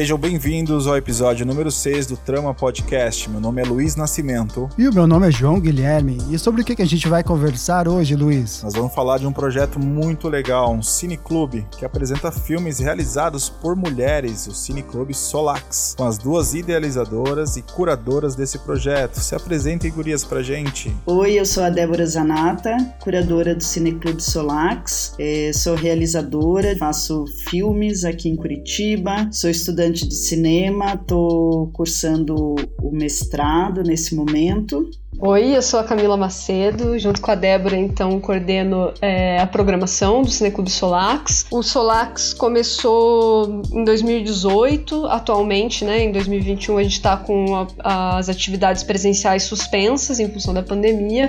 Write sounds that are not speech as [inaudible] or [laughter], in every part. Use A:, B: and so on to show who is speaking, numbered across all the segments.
A: Sejam bem-vindos ao episódio número 6 do Trama Podcast. Meu nome é Luiz Nascimento.
B: E o meu nome é João Guilherme. E sobre o que a gente vai conversar hoje, Luiz?
A: Nós vamos falar de um projeto muito legal, um cineclube, que apresenta filmes realizados por mulheres, o Cineclube Solax, com as duas idealizadoras e curadoras desse projeto. Se apresentem, gurias, pra gente.
C: Oi, eu sou a Débora Zanata, curadora do Cineclube Solax. É, sou realizadora, faço filmes aqui em Curitiba, sou estudante estudante de cinema, estou cursando o mestrado nesse momento.
D: Oi, eu sou a Camila Macedo, junto com a Débora, então, coordeno é, a programação do Cineclube Solax. O Solax começou em 2018, atualmente, né, em 2021, a gente está com a, as atividades presenciais suspensas em função da pandemia,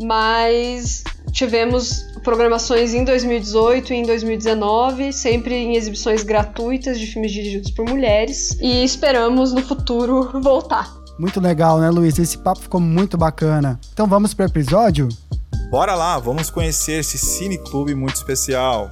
D: mas tivemos programações em 2018 e em 2019, sempre em exibições gratuitas de filmes dirigidos por mulheres, e esperamos no futuro voltar.
B: Muito legal, né, Luiz? Esse papo ficou muito bacana. Então vamos para o episódio?
A: Bora lá, vamos conhecer esse cineclube muito especial.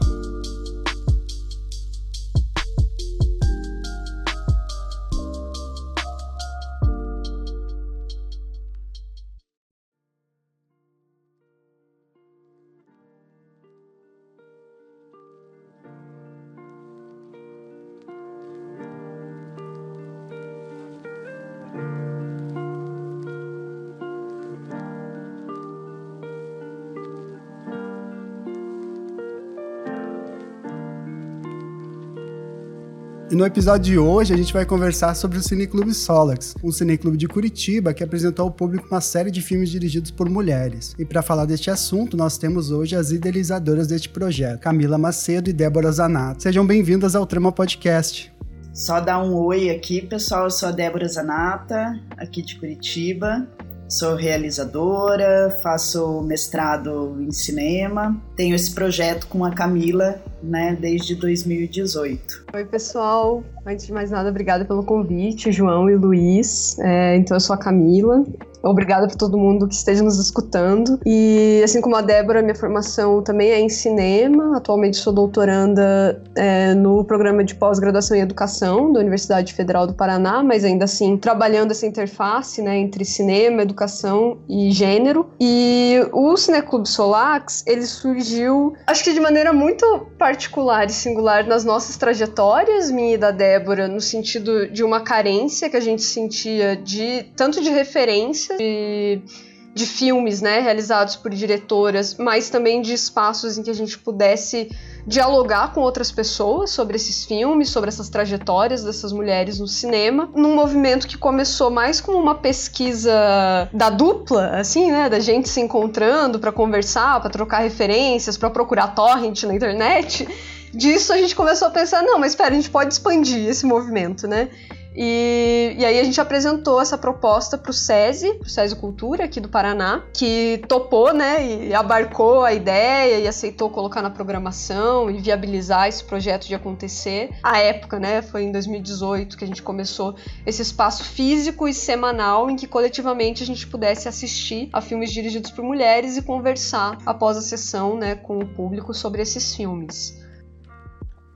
B: E no episódio de hoje a gente vai conversar sobre o Cineclube Solax, um cineclube de Curitiba que apresentou ao público uma série de filmes dirigidos por mulheres. E para falar deste assunto, nós temos hoje as idealizadoras deste projeto, Camila Macedo e Débora Zanato. Sejam bem-vindas ao Trama Podcast.
C: Só dar um oi aqui, pessoal. Eu sou a Débora Zanata, aqui de Curitiba. Sou realizadora, faço mestrado em cinema, tenho esse projeto com a Camila, né, desde 2018.
D: Oi, pessoal. Antes de mais nada, obrigada pelo convite, João e Luiz. É, então, eu sou a Camila, Obrigada por todo mundo que esteja nos escutando. E assim como a Débora, minha formação também é em cinema. Atualmente sou doutoranda é, no programa de pós-graduação em educação da Universidade Federal do Paraná, mas ainda assim trabalhando essa interface né, entre cinema, educação e gênero. E o Cineclube Solax, ele surgiu, acho que de maneira muito particular e singular nas nossas trajetórias, minha e da Débora, no sentido de uma carência que a gente sentia de tanto de referência de, de filmes, né, realizados por diretoras, mas também de espaços em que a gente pudesse dialogar com outras pessoas sobre esses filmes, sobre essas trajetórias dessas mulheres no cinema, num movimento que começou mais como uma pesquisa da dupla, assim, né, da gente se encontrando para conversar, para trocar referências, para procurar torrent na internet. Disso a gente começou a pensar, não, mas espera, a gente pode expandir esse movimento, né? E, e aí a gente apresentou essa proposta para o SESI, pro SESI Cultura aqui do Paraná, que topou, né, e abarcou a ideia e aceitou colocar na programação e viabilizar esse projeto de acontecer. A época, né, foi em 2018 que a gente começou esse espaço físico e semanal em que coletivamente a gente pudesse assistir a filmes dirigidos por mulheres e conversar após a sessão, né, com o público sobre esses filmes.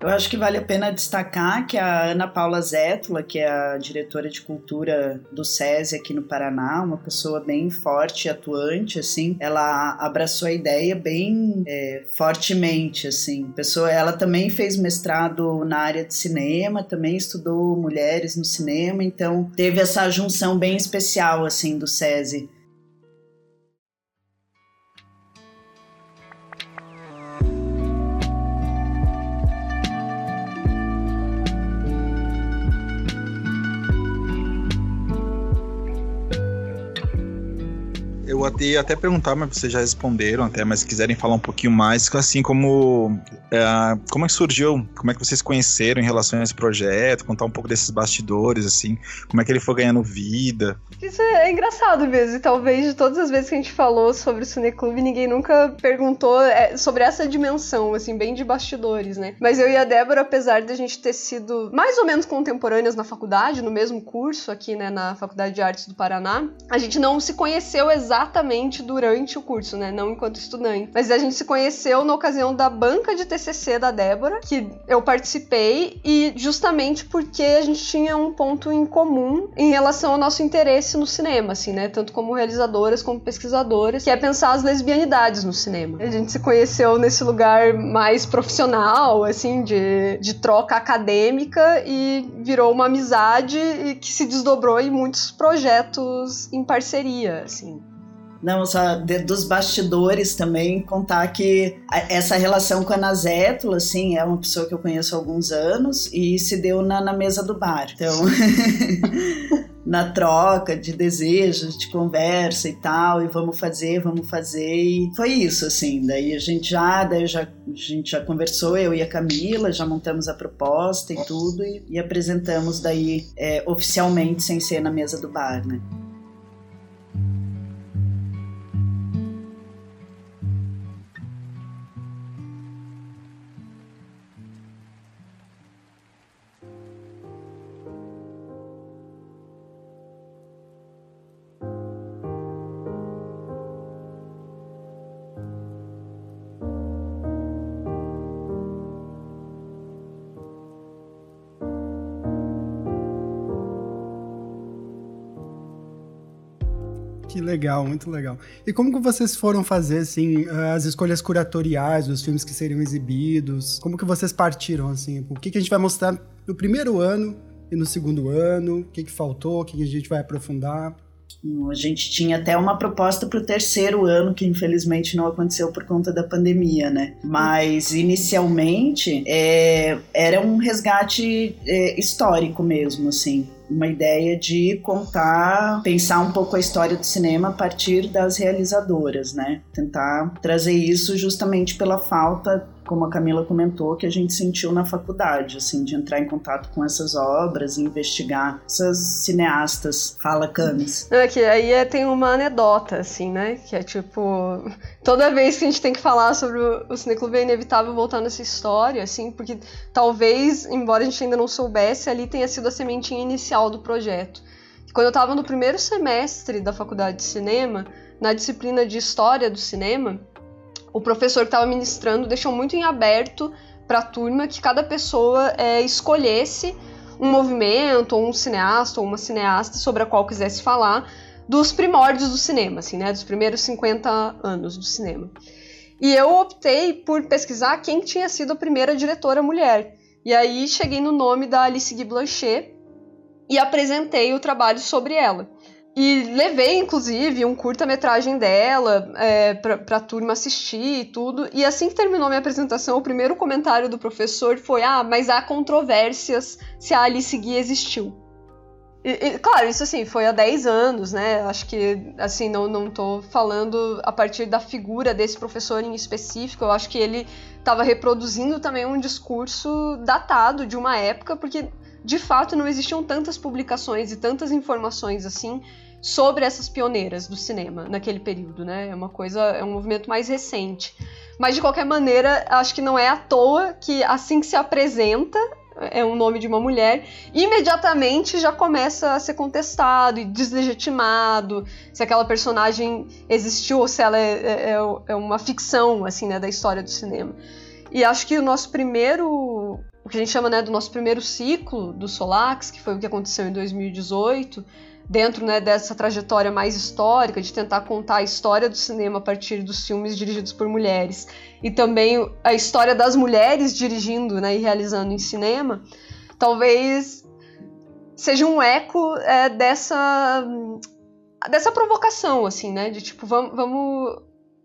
C: Eu acho que vale a pena destacar que a Ana Paula Zétula, que é a diretora de cultura do SESI aqui no Paraná, uma pessoa bem forte e atuante, assim, ela abraçou a ideia bem é, fortemente, assim. Pessoa, ela também fez mestrado na área de cinema, também estudou mulheres no cinema, então teve essa junção bem especial, assim, do SESI.
A: Eu ia até perguntar, mas vocês já responderam até, mas se quiserem falar um pouquinho mais, assim como é, como é que surgiu, como é que vocês conheceram em relação a esse projeto, contar um pouco desses bastidores, assim, como é que ele foi ganhando vida.
D: Isso é engraçado mesmo, e talvez de todas as vezes que a gente falou sobre o Cineclube, ninguém nunca perguntou é, sobre essa dimensão, assim, bem de bastidores, né? Mas eu e a Débora, apesar de a gente ter sido mais ou menos contemporâneas na faculdade, no mesmo curso aqui, né, na Faculdade de Artes do Paraná, a gente não se conheceu exatamente exatamente durante o curso, né? Não enquanto estudante. Mas a gente se conheceu na ocasião da banca de TCC da Débora, que eu participei, e justamente porque a gente tinha um ponto em comum em relação ao nosso interesse no cinema, assim, né? Tanto como realizadoras como pesquisadoras, que é pensar as lesbianidades no cinema. A gente se conheceu nesse lugar mais profissional, assim, de, de troca acadêmica e virou uma amizade que se desdobrou em muitos projetos em parceria, assim.
C: Não, só de, dos bastidores também, contar que essa relação com a Nazétula, assim, é uma pessoa que eu conheço há alguns anos e se deu na, na mesa do bar. Então, [laughs] na troca de desejos, de conversa e tal, e vamos fazer, vamos fazer. E foi isso, assim. Daí a gente já, daí já, a gente já conversou, eu e a Camila, já montamos a proposta e tudo, e, e apresentamos daí é, oficialmente sem ser na mesa do bar, né?
B: Legal, muito legal. E como que vocês foram fazer, assim, as escolhas curatoriais dos filmes que seriam exibidos? Como que vocês partiram, assim? O que, que a gente vai mostrar no primeiro ano e no segundo ano? O que, que faltou? O que, que a gente vai aprofundar?
C: A gente tinha até uma proposta para o terceiro ano, que infelizmente não aconteceu por conta da pandemia, né? Mas inicialmente é, era um resgate é, histórico mesmo, assim uma ideia de contar, pensar um pouco a história do cinema a partir das realizadoras, né? Tentar trazer isso justamente pela falta como a Camila comentou, que a gente sentiu na faculdade, assim, de entrar em contato com essas obras e investigar essas cineastas. Fala, Camis.
D: É que aí é, tem uma anedota, assim, né? Que é tipo, toda vez que a gente tem que falar sobre o, o Cineclube é inevitável voltar nessa história, assim, porque talvez, embora a gente ainda não soubesse, ali tenha sido a sementinha inicial do projeto. Quando eu estava no primeiro semestre da faculdade de cinema, na disciplina de História do Cinema, o professor que estava ministrando deixou muito em aberto para a turma que cada pessoa é, escolhesse um movimento, ou um cineasta, ou uma cineasta sobre a qual quisesse falar, dos primórdios do cinema, assim, né, dos primeiros 50 anos do cinema. E eu optei por pesquisar quem tinha sido a primeira diretora mulher. E aí cheguei no nome da Alice Guy Blanchet e apresentei o trabalho sobre ela. E levei, inclusive, um curta-metragem dela é, pra, pra turma assistir e tudo. E assim que terminou minha apresentação, o primeiro comentário do professor foi: Ah, mas há controvérsias se a Alice Guy existiu. E, e, claro, isso assim, foi há 10 anos, né? Acho que, assim, não, não tô falando a partir da figura desse professor em específico. Eu acho que ele estava reproduzindo também um discurso datado de uma época, porque de fato não existiam tantas publicações e tantas informações assim sobre essas pioneiras do cinema naquele período, né? É uma coisa, é um movimento mais recente. Mas de qualquer maneira, acho que não é à toa que assim que se apresenta é um nome de uma mulher, imediatamente já começa a ser contestado e deslegitimado se aquela personagem existiu ou se ela é, é, é uma ficção assim, né, da história do cinema. E acho que o nosso primeiro, o que a gente chama né, do nosso primeiro ciclo do Solax, que foi o que aconteceu em 2018, dentro né, dessa trajetória mais histórica, de tentar contar a história do cinema a partir dos filmes dirigidos por mulheres, e também a história das mulheres dirigindo né, e realizando em cinema, talvez seja um eco é, dessa dessa provocação, assim, né? De tipo, vamos, vamos.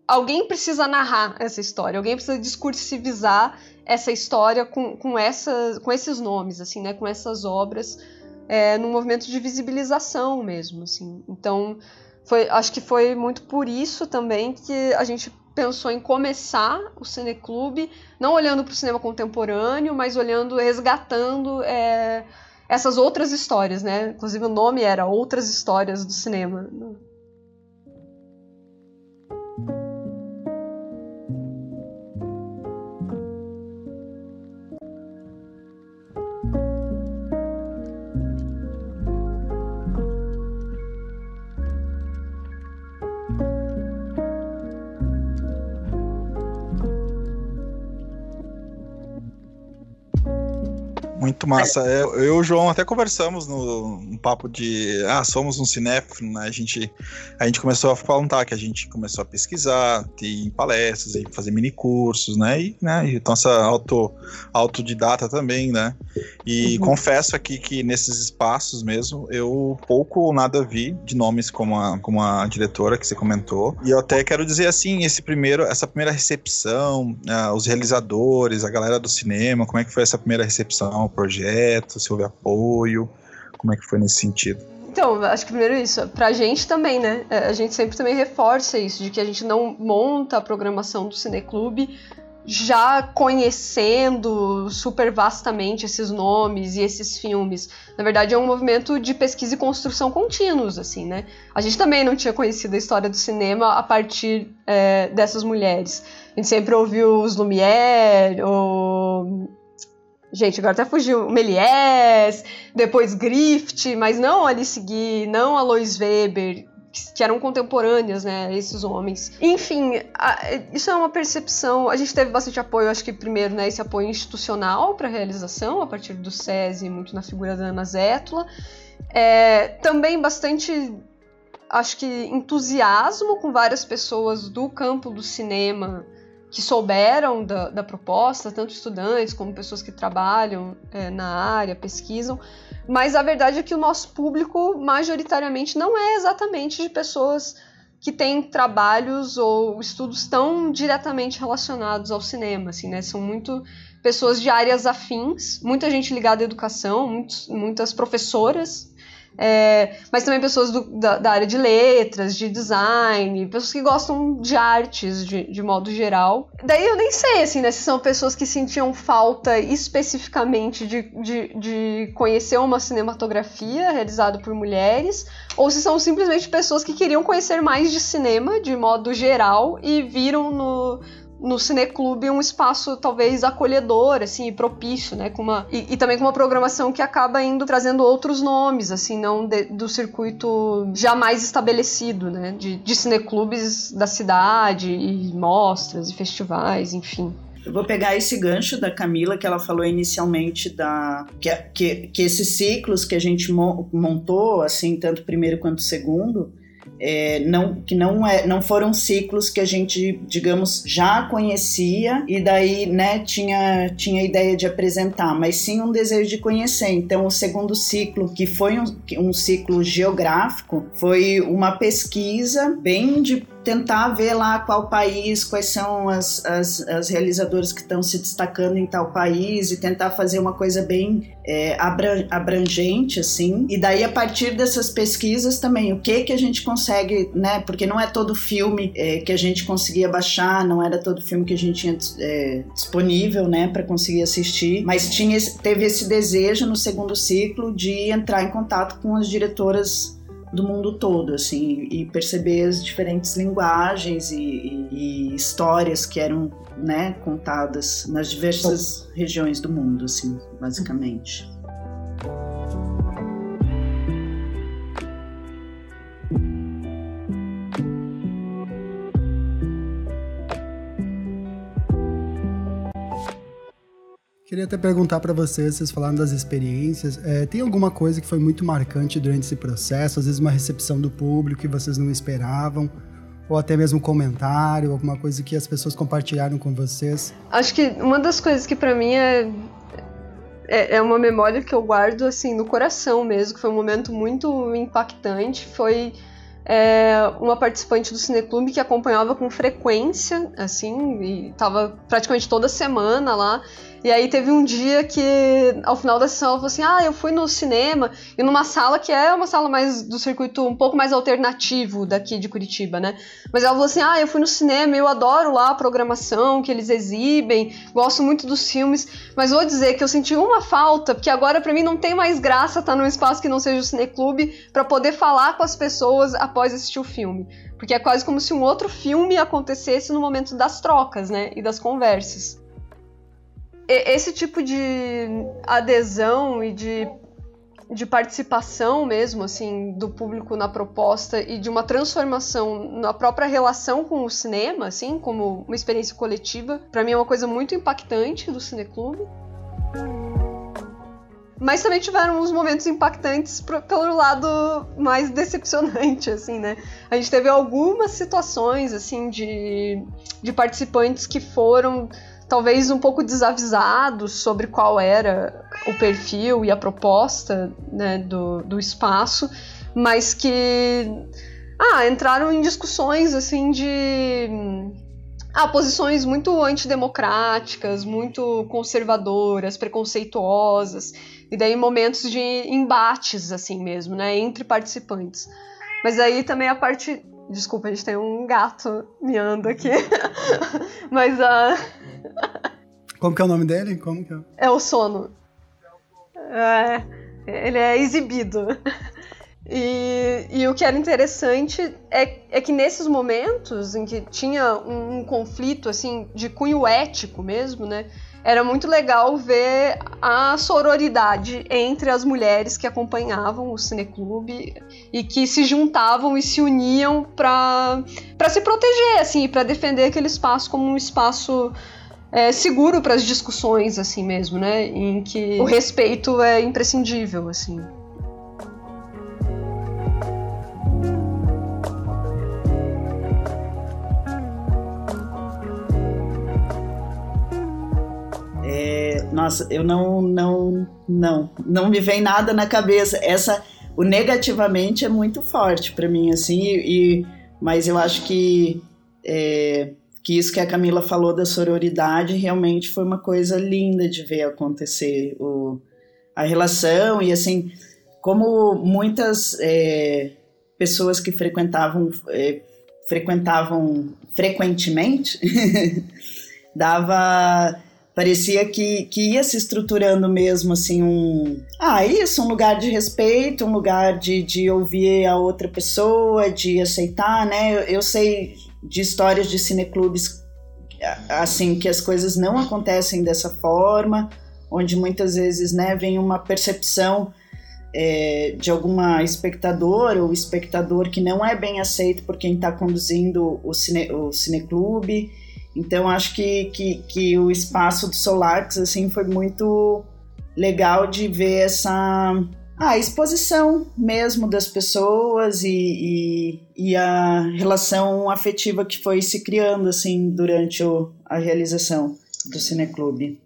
D: Alguém precisa narrar essa história, alguém precisa discursivizar essa história com, com, essa, com esses nomes, assim, né? Com essas obras é, num movimento de visibilização mesmo, assim. Então, foi, acho que foi muito por isso também que a gente pensou em começar o Cineclube, não olhando para o cinema contemporâneo, mas olhando, resgatando é, essas outras histórias, né? Inclusive o nome era Outras Histórias do Cinema.
A: Muito massa. Eu, eu e o João até conversamos no, no papo de ah, somos um cinéfilo, né? A gente, a gente começou a contar que a gente começou a pesquisar, ter palestras, fazer mini cursos, né? E, né, e nossa auto, autodidata também, né? E uhum. confesso aqui que nesses espaços mesmo, eu pouco ou nada vi de nomes como a, como a diretora que você comentou. E eu até quero dizer assim, esse primeiro, essa primeira recepção, uh, os realizadores, a galera do cinema, como é que foi essa primeira recepção ao projeto, se houve apoio, como é que foi nesse sentido?
D: Então, acho que primeiro isso, pra gente também, né? É, a gente sempre também reforça isso, de que a gente não monta a programação do Cineclube já conhecendo super vastamente esses nomes e esses filmes. Na verdade, é um movimento de pesquisa e construção contínuos, assim, né? A gente também não tinha conhecido a história do cinema a partir é, dessas mulheres. A gente sempre ouviu os Lumière, o... Gente, agora até fugiu. Méliès, depois Grift, mas não Alice Guy, não Alois Weber, que eram contemporâneas, né, esses homens. Enfim, a, isso é uma percepção. A gente teve bastante apoio, acho que primeiro, né, esse apoio institucional para a realização, a partir do SESI, muito na figura da Ana Zétula. É, também bastante, acho que, entusiasmo com várias pessoas do campo do cinema que souberam da, da proposta, tanto estudantes como pessoas que trabalham é, na área, pesquisam. Mas a verdade é que o nosso público, majoritariamente, não é exatamente de pessoas que têm trabalhos ou estudos tão diretamente relacionados ao cinema, assim, né? São muito pessoas de áreas afins, muita gente ligada à educação, muitos, muitas professoras é, mas também pessoas do, da, da, área de letras, de design, pessoas que gostam de artes de, de modo geral. Daí eu nem sei, assim, né, se são pessoas que sentiam falta especificamente de, de, de conhecer uma cinematografia realizada por mulheres, ou se são simplesmente pessoas que queriam conhecer mais de cinema de modo geral e viram no, no cineclube um espaço talvez acolhedor, assim, propício, né, com uma e, e, também com uma programação que acaba indo trazendo outros nomes, assim, não de, do circuito jamais estabelecido, né, de, de cineclubes da cidade e mostras e festivais, enfim.
C: Eu vou pegar esse gancho da Camila que ela falou inicialmente da que, que, que esses ciclos que a gente montou, assim, tanto primeiro quanto segundo, é, não, que não, é, não foram ciclos que a gente, digamos, já conhecia e daí né, tinha, tinha ideia de apresentar, mas sim um desejo de conhecer. Então, o segundo ciclo, que foi um, um ciclo geográfico, foi uma pesquisa bem de tentar ver lá qual país, quais são as, as, as realizadoras que estão se destacando em tal país e tentar fazer uma coisa bem é, abrangente, assim. E daí, a partir dessas pesquisas também, o que que a gente consegue, né? Porque não é todo filme é, que a gente conseguia baixar, não era todo filme que a gente tinha é, disponível, né, para conseguir assistir, mas tinha, teve esse desejo no segundo ciclo de entrar em contato com as diretoras do mundo todo, assim, e perceber as diferentes linguagens e, e, e histórias que eram, né, contadas nas diversas regiões do mundo, assim, basicamente.
B: Queria até perguntar para vocês, vocês falaram das experiências, é, tem alguma coisa que foi muito marcante durante esse processo? Às vezes uma recepção do público que vocês não esperavam? Ou até mesmo um comentário, alguma coisa que as pessoas compartilharam com vocês?
D: Acho que uma das coisas que para mim é, é, é uma memória que eu guardo assim no coração mesmo, que foi um momento muito impactante, foi é, uma participante do Cineclube que acompanhava com frequência, assim, e estava praticamente toda semana lá. E aí teve um dia que, ao final da sessão, ela falou assim: Ah, eu fui no cinema e numa sala que é uma sala mais do circuito um pouco mais alternativo daqui de Curitiba, né? Mas ela falou assim: Ah, eu fui no cinema, eu adoro lá a programação que eles exibem, gosto muito dos filmes, mas vou dizer que eu senti uma falta, porque agora para mim não tem mais graça estar num espaço que não seja o cineclube para poder falar com as pessoas após assistir o filme. Porque é quase como se um outro filme acontecesse no momento das trocas, né? E das conversas esse tipo de adesão e de, de participação mesmo, assim, do público na proposta e de uma transformação na própria relação com o cinema, assim, como uma experiência coletiva, para mim é uma coisa muito impactante do Cineclube. mas também tiveram uns momentos impactantes pro, pelo lado mais decepcionante, assim, né? A gente teve algumas situações, assim, de, de participantes que foram talvez um pouco desavisados sobre qual era o perfil e a proposta né, do, do espaço, mas que ah, entraram em discussões assim de ah, posições muito antidemocráticas, muito conservadoras, preconceituosas, e daí momentos de embates, assim mesmo, né, entre participantes. Mas aí também a parte. Desculpa, a gente tem um gato miando aqui. [laughs] Mas a.
B: Uh... Como que é o nome dele? Como que é?
D: É o sono. É, ele é exibido. E, e, o que era interessante é, é, que nesses momentos em que tinha um, um, conflito assim de cunho ético mesmo, né? Era muito legal ver a sororidade entre as mulheres que acompanhavam o cineclube e que se juntavam e se uniam para se proteger, assim, para defender aquele espaço como um espaço é, seguro para as discussões, assim mesmo, né? Em que o respeito é imprescindível, assim.
C: Nossa, eu não, não, não, não me vem nada na cabeça. Essa, o negativamente é muito forte para mim, assim, e, mas eu acho que é, que isso que a Camila falou da sororidade realmente foi uma coisa linda de ver acontecer o, a relação e assim como muitas é, pessoas que frequentavam é, frequentavam frequentemente [laughs] dava Parecia que, que ia se estruturando mesmo, assim, um. Ah, isso, um lugar de respeito, um lugar de, de ouvir a outra pessoa, de aceitar, né? Eu, eu sei de histórias de cineclubes, assim, que as coisas não acontecem dessa forma, onde muitas vezes, né, vem uma percepção é, de alguma espectadora ou espectador que não é bem aceito por quem está conduzindo o, cine, o cineclube. Então acho que, que, que o espaço do Solarx assim foi muito legal de ver essa a exposição mesmo das pessoas e, e, e, a relação afetiva que foi se criando assim durante o, a realização do Cineclube.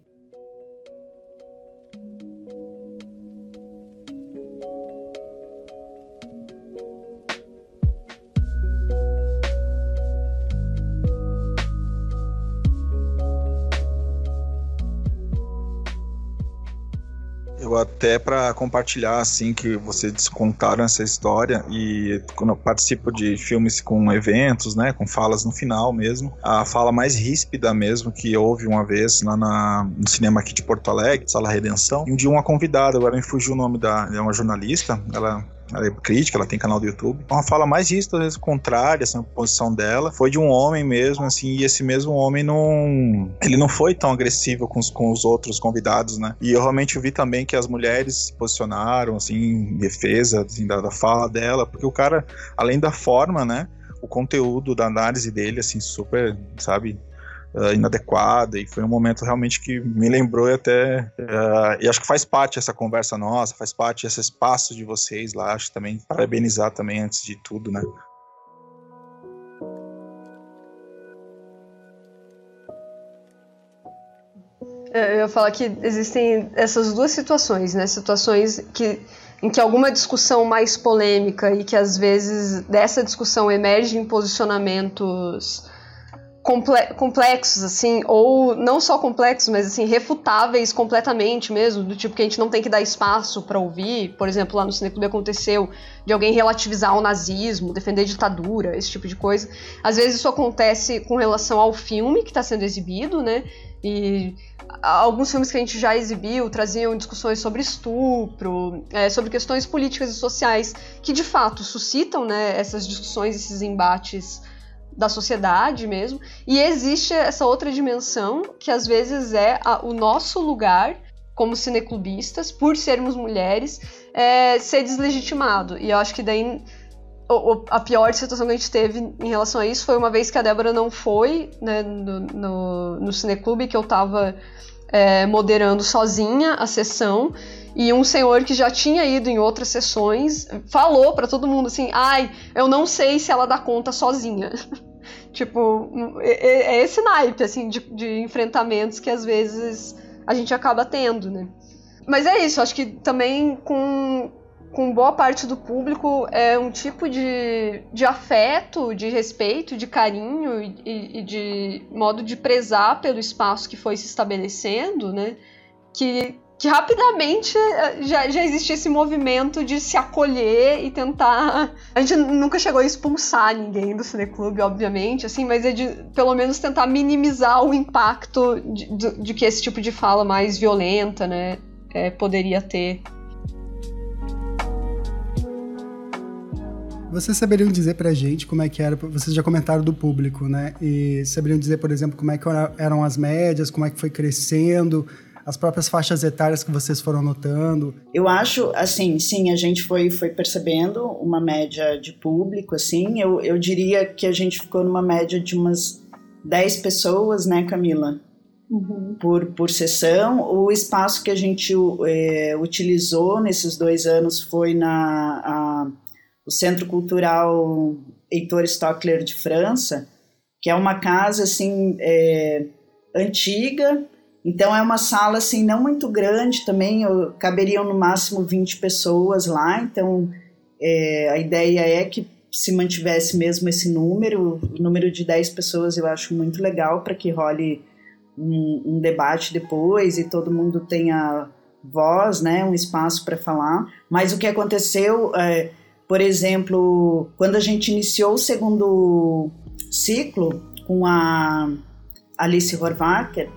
A: Até para compartilhar assim que vocês contaram essa história. E quando eu participo de filmes com eventos, né, com falas no final mesmo, a fala mais ríspida mesmo que houve uma vez lá na, no cinema aqui de Porto Alegre, Sala Redenção, e um dia uma convidada, agora me fugiu o nome da, é uma jornalista, ela ela é crítica, ela tem canal do YouTube. Uma fala mais disso, às vezes contrária, essa posição dela, foi de um homem mesmo, assim, e esse mesmo homem não. Ele não foi tão agressivo com os, com os outros convidados, né? E eu realmente vi também que as mulheres se posicionaram, assim, em defesa assim, da, da fala dela, porque o cara, além da forma, né? O conteúdo da análise dele, assim, super, sabe, uh, inadequada e foi um momento realmente que me lembrou e até uh, e acho que faz parte essa conversa nossa, faz parte esse espaço de vocês lá, acho também parabenizar também antes de tudo, né?
D: Eu ia falar que existem essas duas situações, né? Situações que, em que alguma discussão mais polêmica e que às vezes dessa discussão emergem posicionamentos complexos, assim, ou não só complexos, mas assim, refutáveis completamente mesmo, do tipo que a gente não tem que dar espaço para ouvir. Por exemplo, lá no Cineclube aconteceu de alguém relativizar o nazismo, defender ditadura, esse tipo de coisa. Às vezes isso acontece com relação ao filme que está sendo exibido, né? E alguns filmes que a gente já exibiu traziam discussões sobre estupro, é, sobre questões políticas e sociais que de fato suscitam né, essas discussões, esses embates da sociedade mesmo. E existe essa outra dimensão que às vezes é a, o nosso lugar como cineclubistas, por sermos mulheres, é, ser deslegitimado. E eu acho que daí o, a pior situação que a gente teve em relação a isso foi uma vez que a Débora não foi né, no, no, no cineclube, que eu estava é, moderando sozinha a sessão. E um senhor que já tinha ido em outras sessões falou para todo mundo assim: ai, eu não sei se ela dá conta sozinha. [laughs] tipo, é, é, esse naipe, assim, de, de enfrentamentos que às vezes a gente acaba tendo, né? Mas é isso, acho que também com, com boa parte do público é um tipo de, de afeto, de respeito, de carinho e, e de modo de prezar pelo espaço que foi se estabelecendo, né? Que, que rapidamente eh, já, já existia esse movimento de se acolher e tentar. A gente nunca chegou a expulsar ninguém do cineclube, obviamente, assim, mas é de pelo menos tentar minimizar o impacto de, de, de que esse tipo de fala mais violenta, né, é, poderia ter
B: Vocês saberiam dizer pra gente como é que era, vocês já comentaram do público, né? E saberiam dizer, por exemplo, como é que eram as médias, como é que foi crescendo, as próprias faixas etárias que vocês foram notando?
C: Eu acho, assim, sim, a gente foi, foi percebendo uma média de público, assim, eu, eu diria que a gente ficou numa média de umas 10 pessoas, né, Camila? Uhum. Por, por sessão. O espaço que a gente é, utilizou nesses dois anos foi na a, o Centro Cultural Heitor Stockler de França, que é uma casa assim é, antiga, então é uma sala assim não muito grande também, caberiam no máximo 20 pessoas lá, então é, a ideia é que se mantivesse mesmo esse número, o número de 10 pessoas eu acho muito legal para que role um, um, debate depois e todo mundo tenha voz, né, um espaço para falar. Mas o que aconteceu, é, por exemplo, quando a gente iniciou o segundo ciclo com a Alice Horvacher,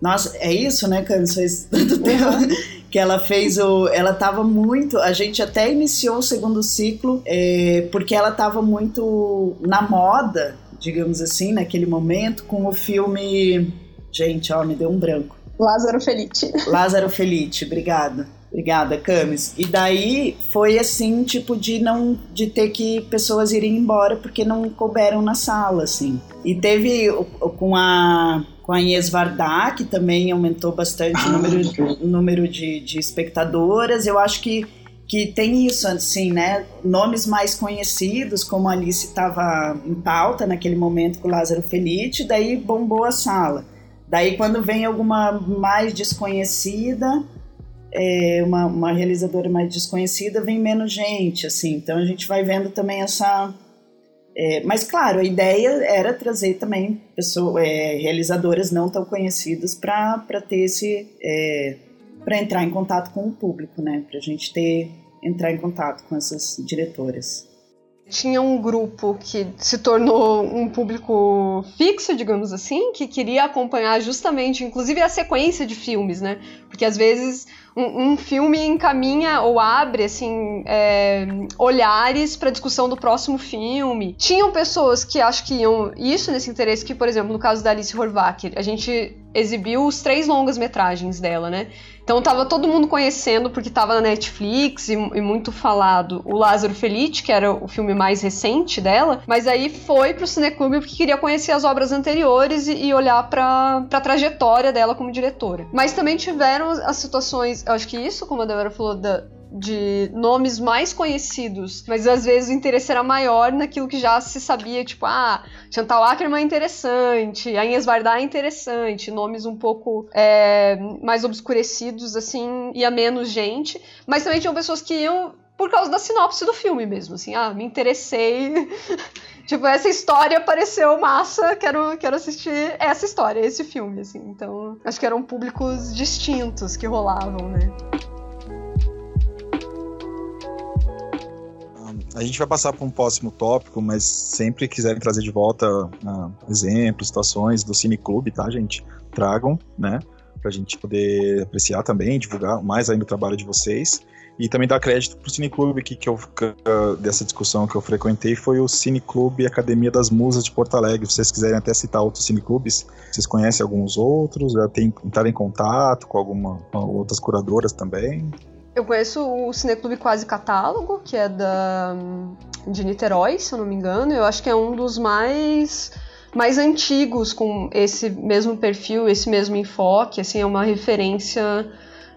C: nossa, é isso, né, Canções do Terror? que ela fez o. Ela estava muito. A gente até iniciou o segundo ciclo é, porque ela estava muito na moda, digamos assim, naquele momento, com o filme. Gente, ó, me deu um branco.
D: Lázaro Felite.
C: Lázaro Felite, obrigada. Obrigada, Camis. E daí foi assim, tipo, de não de ter que pessoas irem embora porque não couberam na sala, assim. E teve com a com a Inês Vardá, que também aumentou bastante o número, o número de, de espectadoras. Eu acho que, que tem isso, assim, né? Nomes mais conhecidos, como a Alice estava em pauta naquele momento com o Lázaro Felite, daí bombou a sala. Daí, quando vem alguma mais desconhecida, é, uma, uma realizadora mais desconhecida, vem menos gente, assim. Então a gente vai vendo também essa. É, mas claro, a ideia era trazer também pessoas, é, realizadoras não tão conhecidas para ter esse. É, para entrar em contato com o público, né? Para a gente ter entrar em contato com essas diretoras
D: tinha um grupo que se tornou um público fixo, digamos assim, que queria acompanhar justamente, inclusive, a sequência de filmes, né? Porque às vezes um, um filme encaminha ou abre, assim, é, olhares para discussão do próximo filme. Tinham pessoas que acho que iam isso nesse interesse, que, por exemplo, no caso da Alice Horvath, a gente exibiu os três longas-metragens dela, né? Então tava todo mundo conhecendo, porque tava na Netflix e, e, muito falado, o Lázaro Felite, que era o filme mais recente dela, mas aí foi pro Cineclube porque queria conhecer as obras anteriores e, e olhar pra, pra trajetória dela como diretora. Mas também tiveram as situações, eu acho que isso, como a Débora falou, da, de nomes mais conhecidos, mas às vezes o interesse era maior naquilo que já se sabia, tipo, ah, Chantal Ackerman é interessante, a Vardá é interessante, nomes um pouco é, mais obscurecidos, assim, ia menos gente, mas também tinham pessoas que iam por causa da sinopse do filme mesmo, assim, ah, me interessei, [laughs] tipo, essa história pareceu massa, quero, quero assistir essa história, esse filme, assim, então, acho que eram públicos distintos que rolavam, né.
A: A gente vai passar para um próximo tópico, mas sempre quiserem trazer de volta uh, exemplos, situações do Cine Clube, tá, gente? Tragam, né? Para a gente poder apreciar também, divulgar mais ainda o trabalho de vocês. E também dar crédito para o Cine Clube que, eu, dessa discussão que eu frequentei foi o Cine Clube Academia das Musas de Porto Alegre. Se vocês quiserem até citar outros cineclubes, vocês conhecem alguns outros, já tem, entraram em contato com alguma com outras curadoras também?
D: Eu conheço o Cineclube Quase Catálogo, que é da de Niterói, se eu não me engano. Eu acho que é um dos mais mais antigos com esse mesmo perfil, esse mesmo enfoque, assim, é uma referência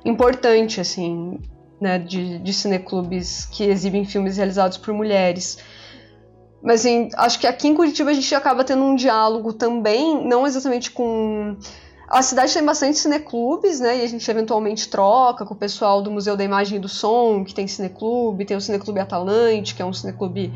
D: importante, assim, né, de, de cineclubes que exibem filmes realizados por mulheres. Mas assim, acho que aqui em Curitiba a gente acaba tendo um diálogo também, não exatamente com. A cidade tem bastante cineclubes, né? E a gente eventualmente troca com o pessoal do Museu da Imagem e do Som, que tem cineclube, tem o Cineclube Atalante, que é um cineclube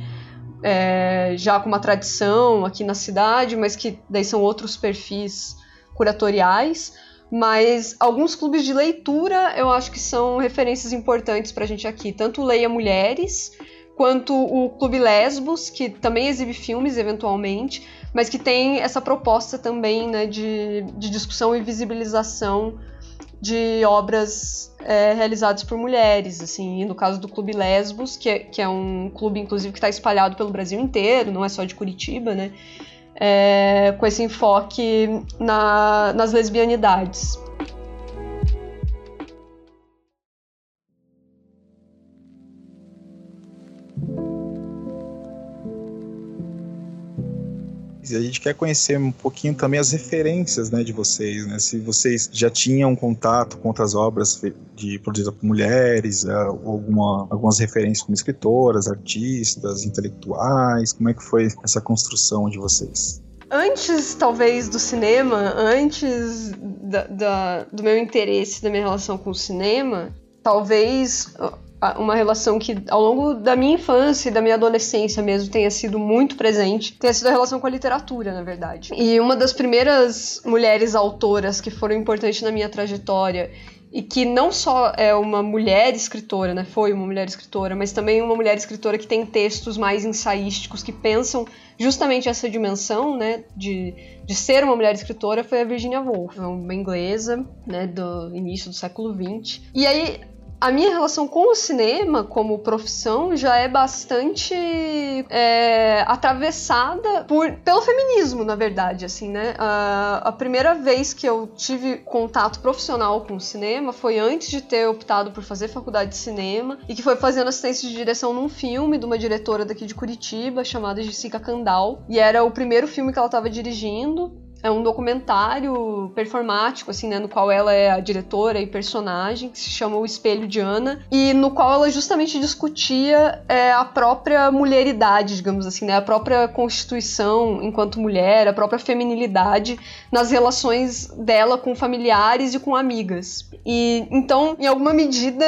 D: é, já com uma tradição aqui na cidade, mas que daí são outros perfis curatoriais. Mas alguns clubes de leitura eu acho que são referências importantes para a gente aqui. Tanto Leia Mulheres, quanto o Clube Lesbos, que também exibe filmes eventualmente, mas que tem essa proposta também né, de, de discussão e visibilização de obras é, realizadas por mulheres, assim, no caso do Clube Lesbos, que é, que é um clube, inclusive, que está espalhado pelo Brasil inteiro, não é só de Curitiba, né, é, com esse enfoque na, nas lesbianidades.
A: A gente quer conhecer um pouquinho também as referências né, de vocês, né? Se vocês já tinham contato com outras obras de produzidas por mulheres, é, alguma, algumas referências como escritoras, artistas, intelectuais, como é que foi essa construção de vocês?
D: Antes, talvez, do cinema, antes da, da, do meu interesse, da minha relação com o cinema, talvez uma relação que ao longo da minha infância e da minha adolescência mesmo tenha sido muito presente, tenha sido a relação com a literatura, na verdade. E uma das primeiras mulheres autoras que foram importantes na minha trajetória e que não só é uma mulher escritora, né, foi uma mulher escritora, mas também uma mulher escritora que tem textos mais ensaísticos que pensam justamente essa dimensão, né, de, de ser uma mulher escritora, foi a Virginia Woolf, uma inglesa, né, do início do século XX. E aí a minha relação com o cinema como profissão já é bastante é, atravessada por, pelo feminismo, na verdade, assim, né? A, a, primeira vez que eu tive contato profissional com o cinema foi antes de ter optado por fazer faculdade de cinema e que foi fazendo assistência de direção num filme de uma diretora daqui de Curitiba chamada Jessica Candal e era o primeiro filme que ela estava dirigindo é um documentário performático, assim, né? No qual ela é a diretora e personagem, que se chama O Espelho de Ana, e no qual ela justamente discutia é, a própria mulheridade, digamos assim, né? A própria constituição enquanto mulher, a própria feminilidade nas relações dela com familiares e com amigas. E então, em alguma medida,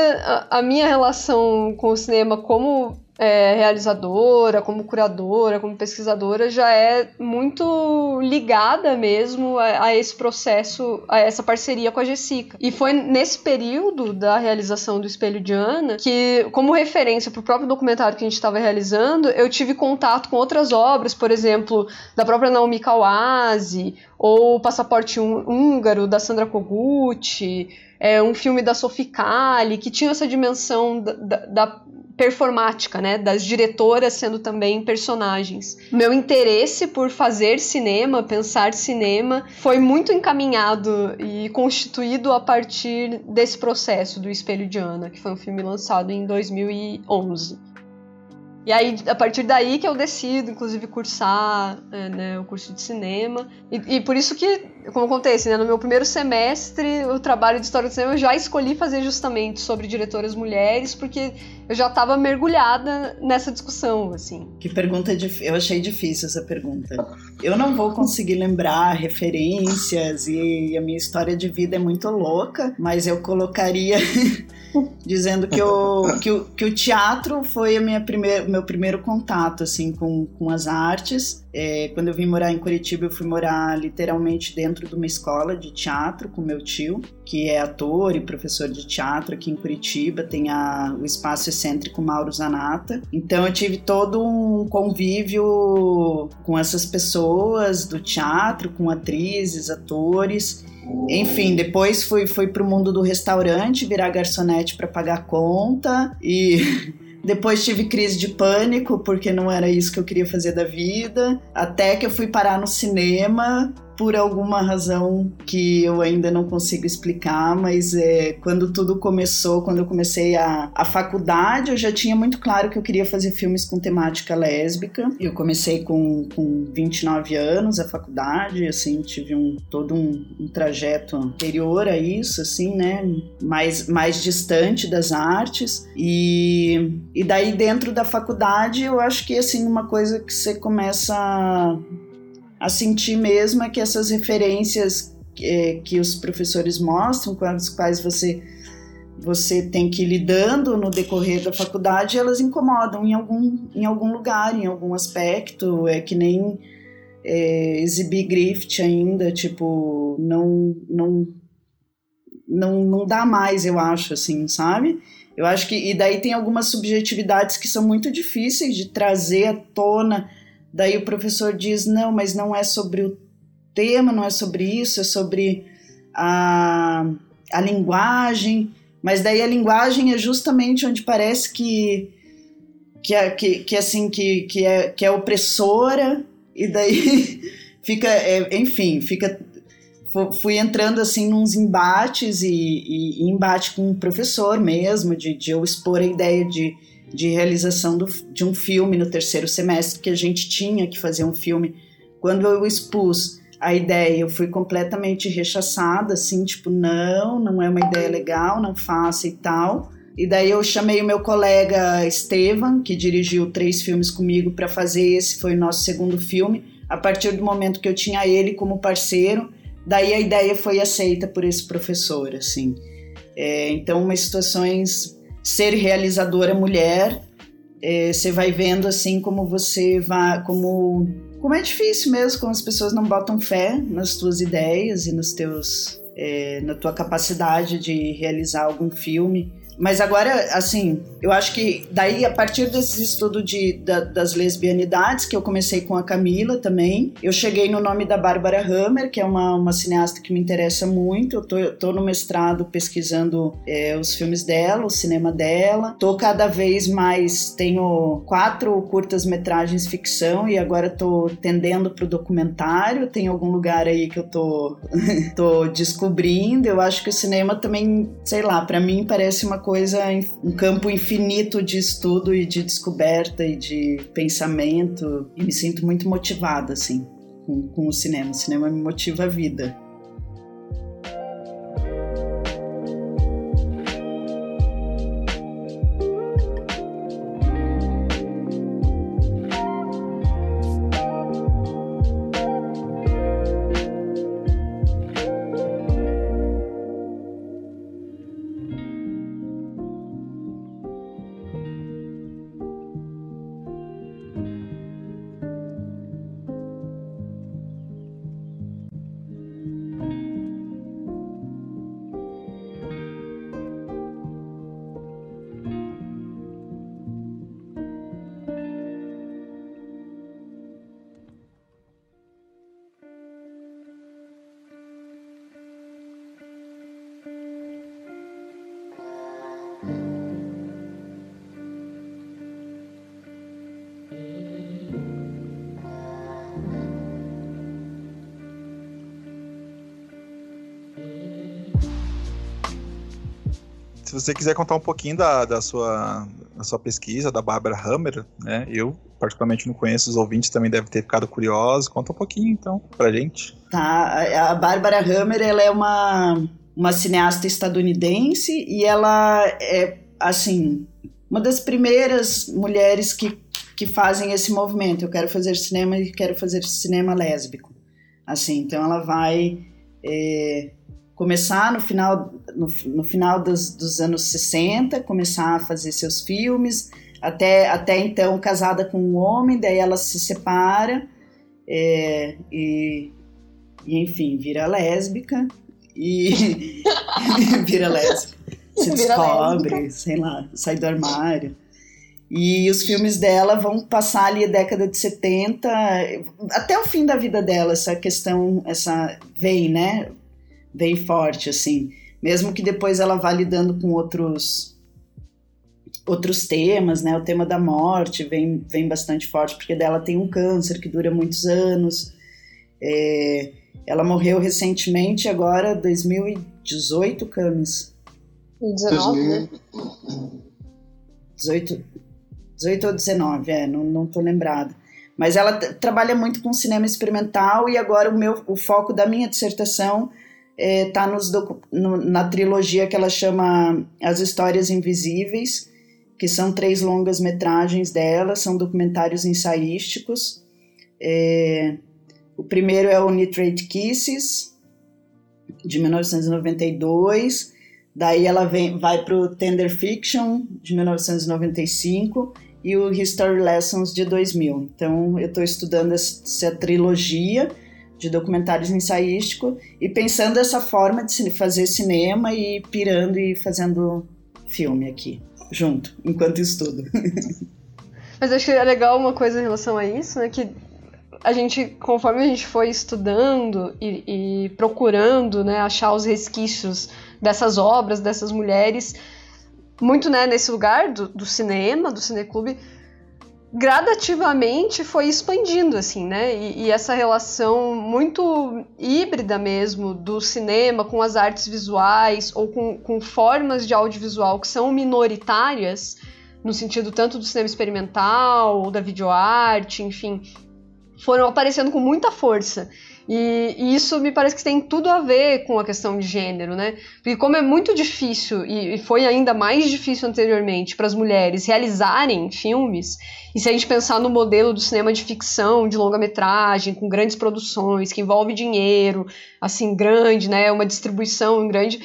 D: a, a minha relação com o cinema como é, realizadora, como curadora, como pesquisadora, já é muito ligada mesmo a, a, esse processo, a essa parceria com a Jessica. E foi nesse período da realização do Espelho de Ana que, como referência para o próprio documentário que a gente estava realizando, eu tive contato com outras obras, por exemplo, da própria Naomi Kawase, ou Passaporte Húngaro, da Sandra Kogut, é, um filme da Sophie Kali, que tinha essa dimensão da, da, da performática, né, das diretoras sendo também personagens. Meu interesse por fazer cinema, pensar cinema, foi muito encaminhado e constituído a partir desse processo do Espelho de Ana, que foi um filme lançado em 2011. E aí, a partir daí que eu decido, inclusive, cursar é, né, o curso de cinema. E, e, por isso que, como eu contei, assim, né, no meu primeiro semestre, o trabalho de História do Cinema, eu já escolhi fazer justamente sobre diretoras mulheres, porque eu já estava mergulhada nessa discussão, assim.
C: Que pergunta difícil. Eu achei difícil essa pergunta. Eu não vou conseguir lembrar referências e a minha história de vida é muito louca, mas eu colocaria dizendo que, eu, [laughs] que, o, que o teatro foi a minha primeira meu primeiro contato assim com, com as artes. É, quando eu vim morar em Curitiba, eu fui morar literalmente dentro de uma escola de teatro com meu tio, que é ator e professor de teatro aqui em Curitiba. Tem a, o espaço excêntrico Mauro Zanata. Então eu tive todo um convívio com essas pessoas do teatro, com atrizes, atores. Enfim, depois fui, fui para o mundo do restaurante, virar garçonete para pagar conta e [laughs] Depois tive crise de pânico, porque não era isso que eu queria fazer da vida. Até que eu fui parar no cinema, por alguma razão que eu ainda não consigo explicar, mas é, quando tudo começou, quando eu comecei a, a faculdade, eu já tinha muito claro que eu queria fazer filmes com temática lésbica. Eu comecei com, com 29 anos a faculdade, assim, tive um, todo um, um trajeto anterior a isso, assim, né, mais, mais distante das artes. E, e daí dentro da faculdade, eu acho que, assim, uma coisa que você começa a a sentir mesmo é que essas referências que, é, que os professores mostram, com as quais você você tem que ir lidando no decorrer da faculdade, elas incomodam em algum, em algum lugar, em algum aspecto. É que nem é, exibir grift ainda, tipo, não, não, não, não dá mais, eu acho, assim, sabe? Eu acho que. E daí tem algumas subjetividades que são muito difíceis de trazer à tona Daí o professor diz: não, mas não é sobre o tema, não é sobre isso, é sobre a, a linguagem. Mas daí a linguagem é justamente onde parece que que, é, que, que assim que, que, é, que é opressora e daí [laughs] fica é, enfim fica fui entrando assim nos embates e, e, e, embate com o professor mesmo de, de eu expor a ideia de de realização do, de um filme no terceiro semestre, que a gente tinha que fazer um filme. Quando eu expus a ideia, eu fui completamente rechaçada, assim, tipo, não, não é uma ideia legal, não faça e tal. E daí eu chamei o meu colega Estevam, que dirigiu três filmes comigo, para fazer esse, foi o nosso segundo filme. A partir do momento que eu tinha ele como parceiro, daí a ideia foi aceita por esse professor, assim. É, então, umas situações ser realizadora mulher, é, você vai vendo assim como você vai, como como é difícil mesmo, como as pessoas não botam fé nas tuas ideias e nos teus é, na tua capacidade de realizar algum filme. Mas agora, assim, eu acho que daí, a partir desse estudo de, da, das lesbianidades, que eu comecei com a Camila também, eu cheguei no nome da Bárbara Hammer, que é uma, uma cineasta que me interessa muito. Eu tô, tô no mestrado pesquisando é, os filmes dela, o cinema dela. Tô cada vez mais, tenho quatro curtas-metragens ficção e agora tô tendendo pro documentário. Tem algum lugar aí que eu tô, [laughs] tô descobrindo. Eu acho que o cinema também, sei lá, para mim parece uma coisa, um campo infinito de estudo e de descoberta e de pensamento. E me sinto muito motivada, assim, com, com o cinema. O cinema me motiva a vida.
A: Você quiser contar um pouquinho da, da, sua, da sua pesquisa, da Bárbara Hammer, né? Eu particularmente não conheço, os ouvintes também devem ter ficado curiosos. Conta um pouquinho, então, pra gente.
C: Tá, a Bárbara Hammer, ela é uma, uma cineasta estadunidense e ela é, assim, uma das primeiras mulheres que, que fazem esse movimento. Eu quero fazer cinema e quero fazer cinema lésbico. Assim, então ela vai... É, começar no final, no, no final dos, dos, anos 60, começar a fazer seus filmes, até, até então casada com um homem, daí ela se separa é, e, e, enfim, vira lésbica e [laughs] vira lésbica, se descobre, lésbica. sei lá, sai do armário. E os filmes dela vão passar ali a década de 70, até o fim da vida dela, essa questão, essa vem, né? Bem forte, assim. Mesmo que depois ela vá lidando com outros outros temas, né? O tema da morte vem, vem bastante forte, porque dela tem um câncer que dura muitos anos. É, Ela morreu recentemente, agora 2018, Camis.
D: 19, né?
C: 18, 18 ou 19, é, não, não tô lembrada. Mas ela trabalha muito com cinema experimental e agora o meu o foco da minha dissertação está é, no, na trilogia que ela chama As Histórias Invisíveis, que são três longas metragens dela, são documentários ensaísticos. É, o primeiro é o Nitrate Kisses, de 1992. Daí ela vem, vai para o Tender Fiction, de 1995, e o History Lessons, de 2000. Então, eu estou estudando essa trilogia de documentários ensaísticos e pensando dessa forma de fazer cinema e pirando e fazendo filme aqui, junto, enquanto estudo. [laughs]
D: Mas acho que é legal uma coisa em relação a isso, né? Que a gente, conforme a gente foi estudando e, e procurando né, achar os resquícios dessas obras, dessas mulheres, muito né, nesse lugar do, do cinema, do cineclube, gradativamente foi expandindo, assim, né? E, e, essa relação muito híbrida mesmo do cinema com as artes visuais ou com, com formas de audiovisual que são minoritárias, no sentido tanto do cinema experimental ou da videoarte, enfim, foram aparecendo com muita força. E, e, isso me parece que tem tudo a ver com a questão de gênero, né? Porque como é muito difícil, e, e foi ainda mais difícil anteriormente, para as mulheres realizarem filmes, e se a gente pensar no modelo do cinema de ficção, de longa-metragem, com grandes produções, que envolve dinheiro, assim, grande, né? Uma distribuição grande,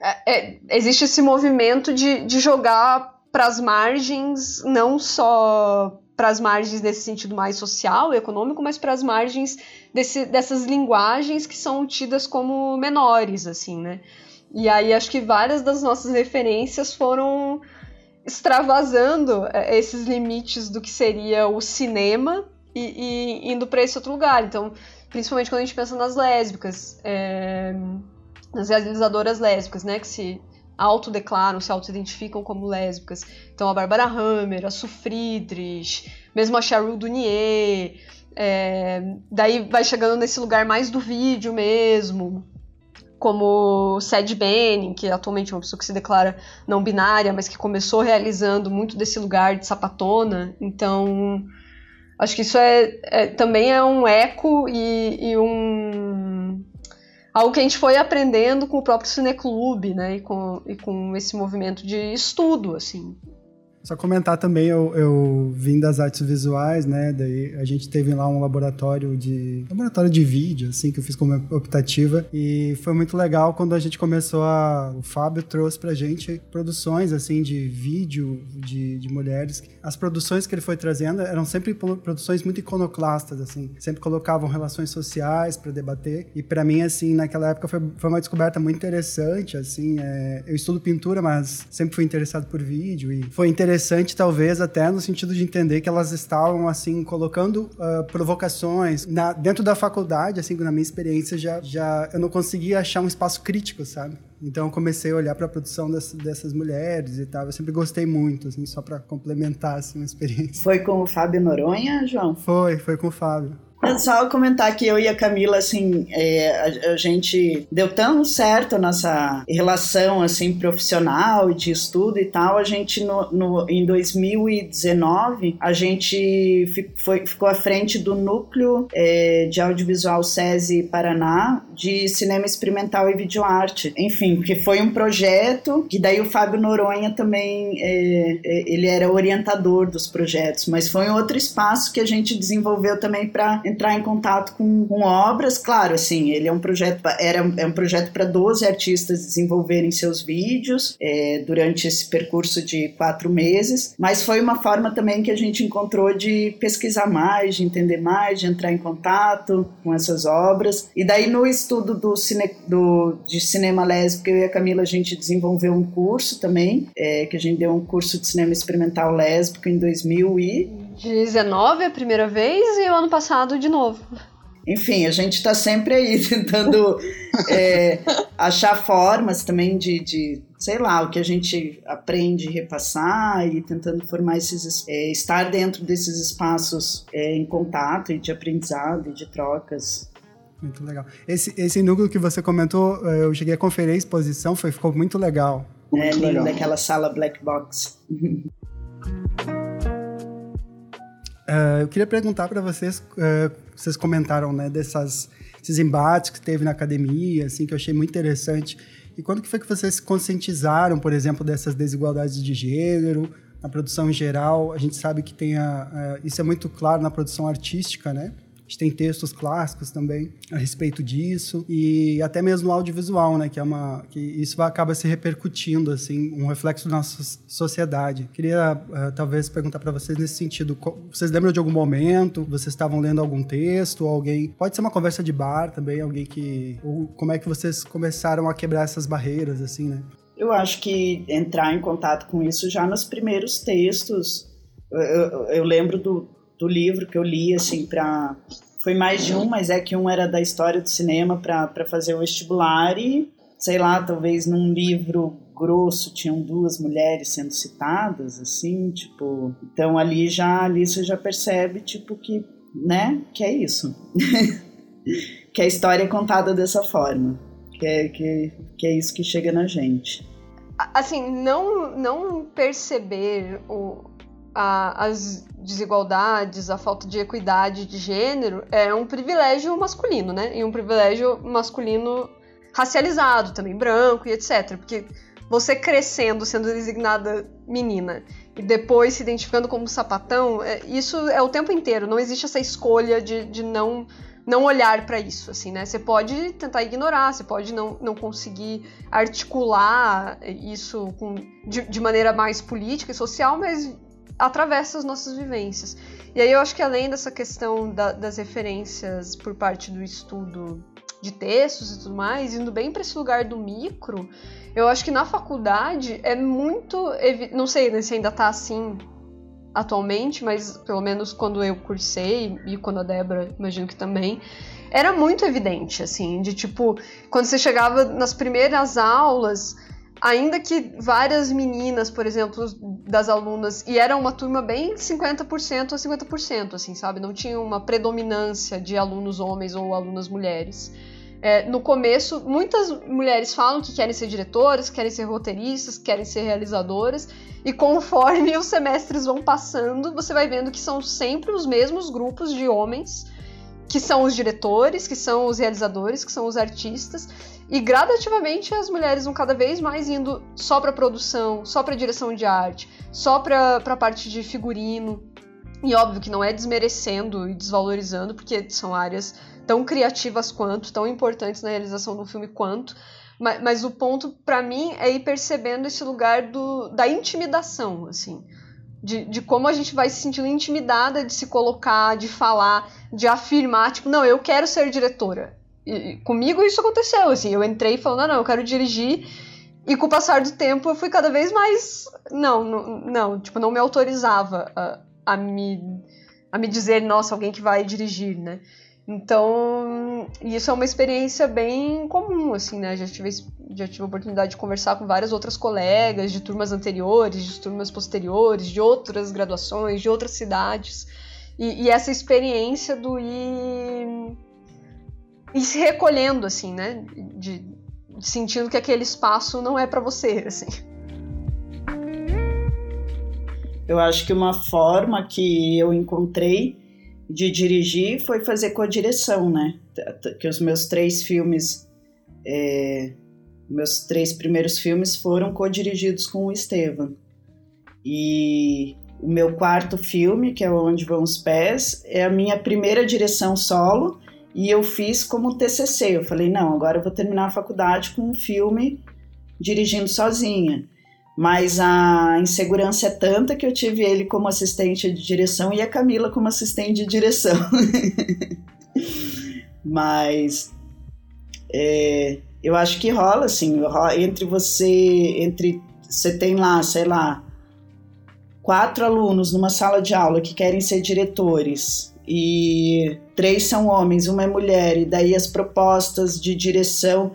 D: é, é, existe esse movimento de, de jogar para as margens, não só para as margens nesse sentido mais social econômico, mas para as margens desse, dessas linguagens que são tidas como menores, assim, né? E aí acho que várias das nossas referências foram extravasando é, esses limites do que seria o cinema e, e indo para esse outro lugar. Então, principalmente quando a gente pensa nas lésbicas, é, nas realizadoras lésbicas, né, que se autodeclaram, se auto-identificam como lésbicas. Então a Barbara Hammer, a Su Friedrich, mesmo a Cheryl Dunier, é, daí vai chegando nesse lugar mais do vídeo mesmo, como Sad Benning, que atualmente é uma pessoa que se declara não binária, mas que começou realizando muito desse lugar de sapatona. Então, acho que isso é, é também é um eco e, e um algo que a gente foi aprendendo com o próprio cineclube, né, e com, e com esse movimento de estudo, assim.
B: Só comentar também, eu, eu vim das artes visuais, né? Daí a gente teve lá um laboratório de. laboratório de vídeo, assim, que eu fiz como optativa. E foi muito legal quando a gente começou a. O Fábio trouxe pra gente produções, assim, de vídeo de, de mulheres. As produções que ele foi trazendo eram sempre produções muito iconoclastas, assim. Sempre colocavam relações sociais para debater. E para mim, assim, naquela época foi, foi uma descoberta muito interessante, assim. É, eu estudo pintura, mas sempre fui interessado por vídeo. E foi interessante interessante, talvez, até no sentido de entender que elas estavam, assim, colocando uh, provocações. Na, dentro da faculdade, assim, na minha experiência, já, já eu não conseguia achar um espaço crítico, sabe? Então eu comecei a olhar para a produção das, dessas mulheres e tal. Eu sempre gostei muito, assim, só para complementar assim, uma experiência.
C: Foi com o Fábio Noronha, João?
B: Foi, foi com o Fábio.
C: Só comentar que eu e a Camila, assim, é, a, a, gente deu tão certo a nossa relação, assim, profissional e de estudo e tal, a gente, no, no em 2019, a gente foi, ficou à frente do Núcleo é, de Audiovisual SESI Paraná de Cinema Experimental e Videoarte. Enfim, que foi um projeto que daí o Fábio Noronha também, é, é ele era orientador dos projetos, mas foi um outro espaço que a gente desenvolveu também para entrar em contato com, com, obras. Claro, assim, ele é um projeto, era, é um projeto para 12 artistas desenvolverem seus vídeos é, durante esse percurso de quatro meses, mas foi uma forma também que a gente encontrou de pesquisar mais, de entender mais, de entrar em contato com essas obras. E daí no estudo do, cine, do de cinema lésbico, eu e a Camila, a gente desenvolveu um curso também, é, que a gente deu um curso de cinema experimental lésbico em 2000 e
D: 19 a primeira vez e o ano passado de novo.
C: Enfim, a gente está sempre aí [laughs] tentando é, achar formas também de, de, sei lá, o que a gente aprende repassar e tentando formar esses, é, estar dentro desses espaços é, em contato e de aprendizado e de trocas.
B: Muito legal. Esse, esse núcleo que você comentou, eh, eu cheguei a conferir a exposição, foi, ficou muito legal.
C: É
B: muito
C: lindo daquela sala black box. [laughs]
B: Uh, eu queria perguntar para vocês, uh, vocês comentaram, né, dessas esses embates que teve na academia, assim, que eu achei muito interessante. E quando que foi que vocês se conscientizaram, por exemplo, dessas desigualdades de gênero, na produção em geral? A gente sabe que tem a, a isso é muito claro na produção artística, né? Gente tem textos clássicos também a respeito disso e até mesmo no audiovisual, né, que é uma que isso acaba se repercutindo assim, um reflexo da nossa sociedade. Queria uh, talvez perguntar para vocês nesse sentido, vocês lembram de algum momento, vocês estavam lendo algum texto, alguém, pode ser uma conversa de bar também, alguém que ou como é que vocês começaram a quebrar essas barreiras assim, né?
C: Eu acho que entrar em contato com isso já nos primeiros textos. Eu, eu, eu lembro do, do livro que eu li, assim, para foi mais de um, mas é que um era da história do cinema para fazer o vestibular e, sei lá, talvez num livro grosso tinham duas mulheres sendo citadas, assim, tipo, então ali já, ali você já percebe, tipo, que, né, que é isso. [laughs] que a história é contada dessa forma, que é, que, que é isso que chega na gente.
D: Assim, não, não perceber o, a, as desigualdades, a falta de equidade de gênero é um privilégio masculino, né? E um privilégio masculino racializado, também branco e etc. Porque você crescendo, sendo designada menina e depois se identificando como sapatão, é, isso é o tempo inteiro. Não existe essa escolha de, de não não olhar para isso, assim, né? Você pode tentar ignorar, você pode não, não conseguir articular isso com, de, de maneira mais política e social, mas atravessa as nossas vivências. E aí eu acho que além dessa questão da, das referências por parte do estudo de textos e tudo mais, indo bem para esse lugar do micro, eu acho que na faculdade é muito. Não sei se ainda está assim atualmente, mas pelo menos quando eu cursei e quando a Débora, imagino que também, era muito evidente, assim, de tipo, quando você chegava nas primeiras aulas, ainda que várias meninas, por exemplo, das alunas, e era uma turma bem 50% a 50%, assim, sabe? Não tinha uma predominância de alunos homens ou alunas mulheres. É, no começo, muitas mulheres falam que querem ser diretoras, querem ser roteiristas, querem ser realizadoras, e conforme [laughs] os semestres vão passando, você vai vendo que são sempre os mesmos grupos de homens que são os diretores, que são os realizadores, que são os artistas, e gradativamente as mulheres vão cada vez mais indo só para produção, só para direção de arte, só para a parte de figurino. E óbvio que não é desmerecendo e desvalorizando, porque são áreas tão criativas quanto, tão importantes na realização do filme quanto. Mas, mas o ponto para mim é ir percebendo esse lugar do, da intimidação, assim. De, de, como a gente vai se sentindo intimidada de se colocar, de falar, de afirmar, tipo, não, eu quero ser diretora. Comigo isso aconteceu, assim, eu entrei falando, não, não, eu quero dirigir, e com o passar do tempo eu fui cada vez mais, não, não, não tipo, não me autorizava a, a, me, a me dizer, nossa, alguém que vai dirigir, né? Então, isso é uma experiência bem comum, assim, né? Já tive, já tive a oportunidade de conversar com várias outras colegas de turmas anteriores, de turmas posteriores, de outras graduações, de outras cidades. E, e essa experiência do ir e se recolhendo, assim, né? De, sentindo que aquele espaço não é para você, assim.
C: Eu acho que uma forma que eu encontrei de dirigir foi fazer com a direção, né? Que os meus três filmes, é, meus três primeiros filmes foram co-dirigidos com o Estevam. E o meu quarto filme, que é Onde Vão os Pés, é a minha primeira direção solo e eu fiz como TCC. Eu falei, não, agora eu vou terminar a faculdade com um filme dirigindo sozinha. Mas a insegurança é tanta que eu tive ele como assistente de direção e a Camila como assistente de direção. [laughs] Mas é, eu acho que rola assim, entre você, entre você tem lá, sei lá, quatro alunos numa sala de aula que querem ser diretores e três são homens, uma é mulher, e daí as propostas de direção.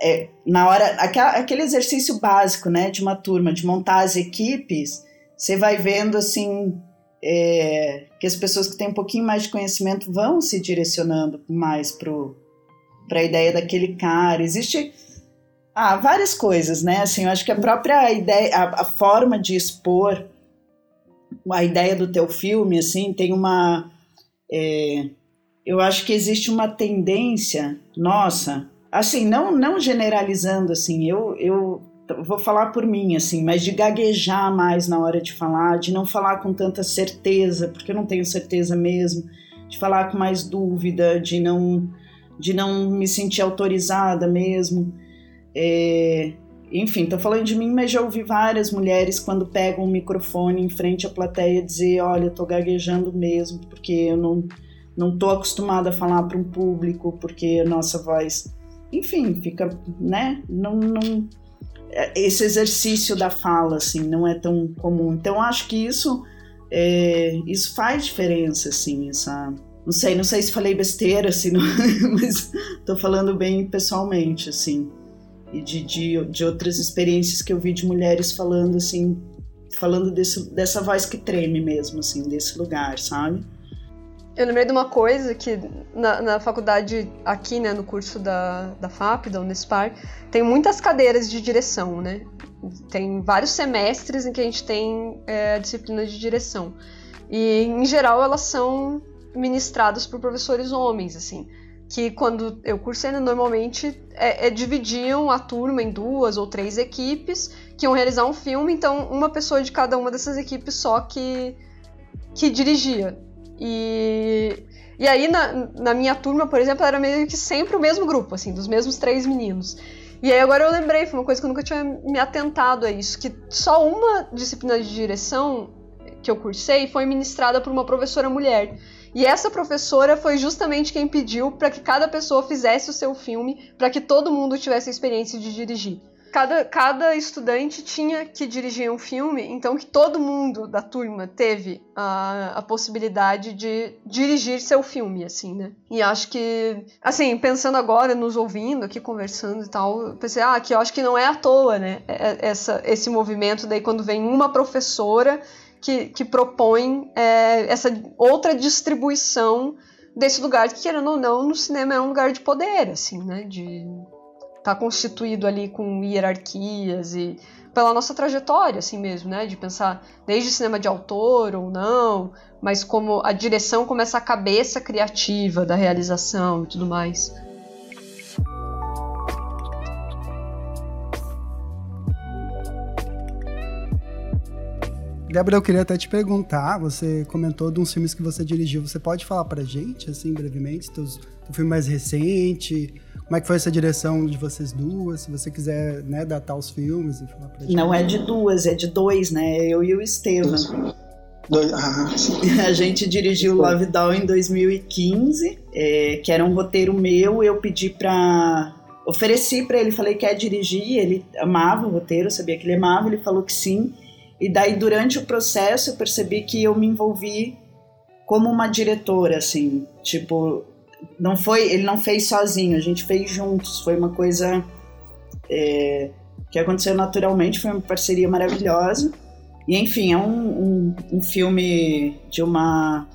C: É, na hora, aquele exercício básico né, de uma turma, de montar as equipes, você vai vendo assim é, que as pessoas que têm um pouquinho mais de conhecimento vão se direcionando mais para a ideia daquele cara. Existe ah, várias coisas, né? Assim, eu acho que a própria ideia, a, a forma de expor a ideia do teu filme, assim, tem uma. É, eu acho que existe uma tendência nossa, assim, não, não generalizando, assim, eu, eu vou falar por mim, assim, mas de gaguejar mais na hora de falar, de não falar com tanta certeza, porque eu não tenho certeza mesmo, de falar com mais dúvida, de não, de não me sentir autorizada mesmo. É, enfim, tô falando de mim, mas já ouvi várias mulheres quando pegam um microfone em frente à plateia dizer, olha, eu tô gaguejando mesmo, porque eu não, não tô acostumada a falar para um público, porque a nossa voz, enfim, fica, né, não, não esse exercício da fala, assim, não é tão comum. Então, acho que isso, é, isso faz diferença, assim, essa... Não sei, não sei se falei besteira, assim, não, [laughs] mas tô falando bem pessoalmente, assim e de, de, de outras experiências que eu vi de mulheres falando assim, falando desse, dessa voz que treme mesmo, assim, desse lugar, sabe?
D: Eu lembrei de uma coisa que na, na faculdade, aqui, né, no curso da, da FAP, da Unespar, tem muitas cadeiras de direção, né? Tem vários semestres em que a gente tem é, a disciplina de direção. E, em geral, elas são ministradas por professores homens, assim que quando eu cursei, né, normalmente é, é, dividiam a turma em duas ou três equipes que iam realizar um filme, então uma pessoa de cada uma dessas equipes só que, que dirigia. E, e aí na, na minha turma, por exemplo, era meio que sempre o mesmo grupo, assim, dos mesmos três meninos. E aí agora eu lembrei, foi uma coisa que eu nunca tinha me atentado a isso, que só uma disciplina de direção que eu cursei foi ministrada por uma professora mulher. E essa professora foi justamente quem pediu para que cada pessoa fizesse o seu filme, para que todo mundo tivesse a experiência de dirigir. Cada, cada estudante tinha que dirigir um filme, então que todo mundo da turma teve a, a possibilidade de dirigir seu filme, assim, né? E acho que, assim, pensando agora, nos ouvindo aqui, conversando e tal, pensei, ah, que eu acho que não é à toa, né? É, essa, esse movimento daí quando vem uma professora que, que propõe é, essa outra distribuição desse lugar que, querendo ou não, no cinema é um lugar de poder, assim, né? De tá constituído ali com hierarquias e pela nossa trajetória, assim mesmo, né? De pensar desde cinema de autor ou não, mas como a direção como essa cabeça criativa da realização e tudo mais.
B: Débora, eu queria até te perguntar, você comentou de uns filmes que você dirigiu, você pode falar pra gente, assim, brevemente, teus, o filme mais recente, como é que foi essa direção de vocês duas, se você quiser, né, datar os filmes e falar pra gente.
C: Não é de duas, é de dois, né, eu e o Estevam.
E: Dois, ah, [laughs]
C: a gente dirigiu Love Doll em 2015, é, que era um roteiro meu, eu pedi pra... Ofereci para ele, falei que ia dirigir, ele amava o roteiro, sabia que ele amava, ele falou que sim. E daí, durante o processo, eu percebi que eu me envolvi como uma diretora, assim, tipo, não foi, ele não fez sozinho, a gente fez juntos, foi uma coisa é, que aconteceu naturalmente, foi uma parceria maravilhosa. E enfim, é um, um, um filme de uma.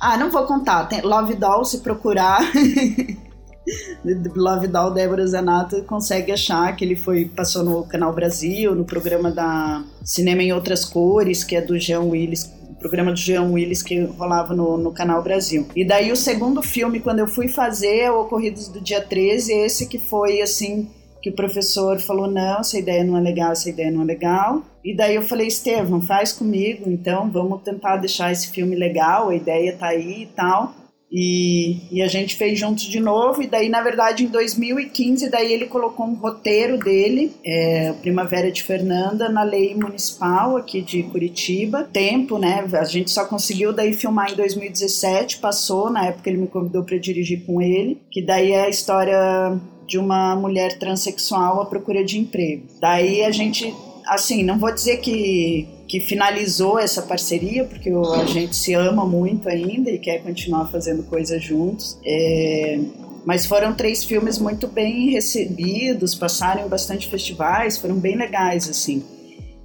C: Ah, não vou contar, tem Love Doll, se procurar. [laughs] [laughs] Love Doll Débora Zanato consegue achar que ele foi passou no Canal Brasil, no programa da Cinema em Outras Cores, que é do Jean Willis, programa do Jean Willis que rolava no, no Canal Brasil. E daí o segundo filme, quando eu fui fazer, é o Ocorridos do Dia 13, esse que foi assim que o professor falou: não, essa ideia não é legal, essa ideia não é legal. E daí eu falei: Estevam, faz comigo, então vamos tentar deixar esse filme legal, a ideia tá aí e tal. E, e, a gente fez juntos de novo, e daí, na verdade, em 2015, daí ele colocou um roteiro dele, é, Primavera de Fernanda, na lei municipal aqui de Curitiba. Tempo, né? A gente só conseguiu daí filmar em 2017, passou, na época ele me convidou para dirigir com ele, que daí é a história de uma mulher transexual à procura de emprego. Daí a gente, assim, não vou dizer que que finalizou essa parceria, porque a gente se ama muito ainda e quer continuar fazendo coisas juntos. É, mas foram três filmes muito bem recebidos, passaram em bastante festivais, foram bem legais, assim.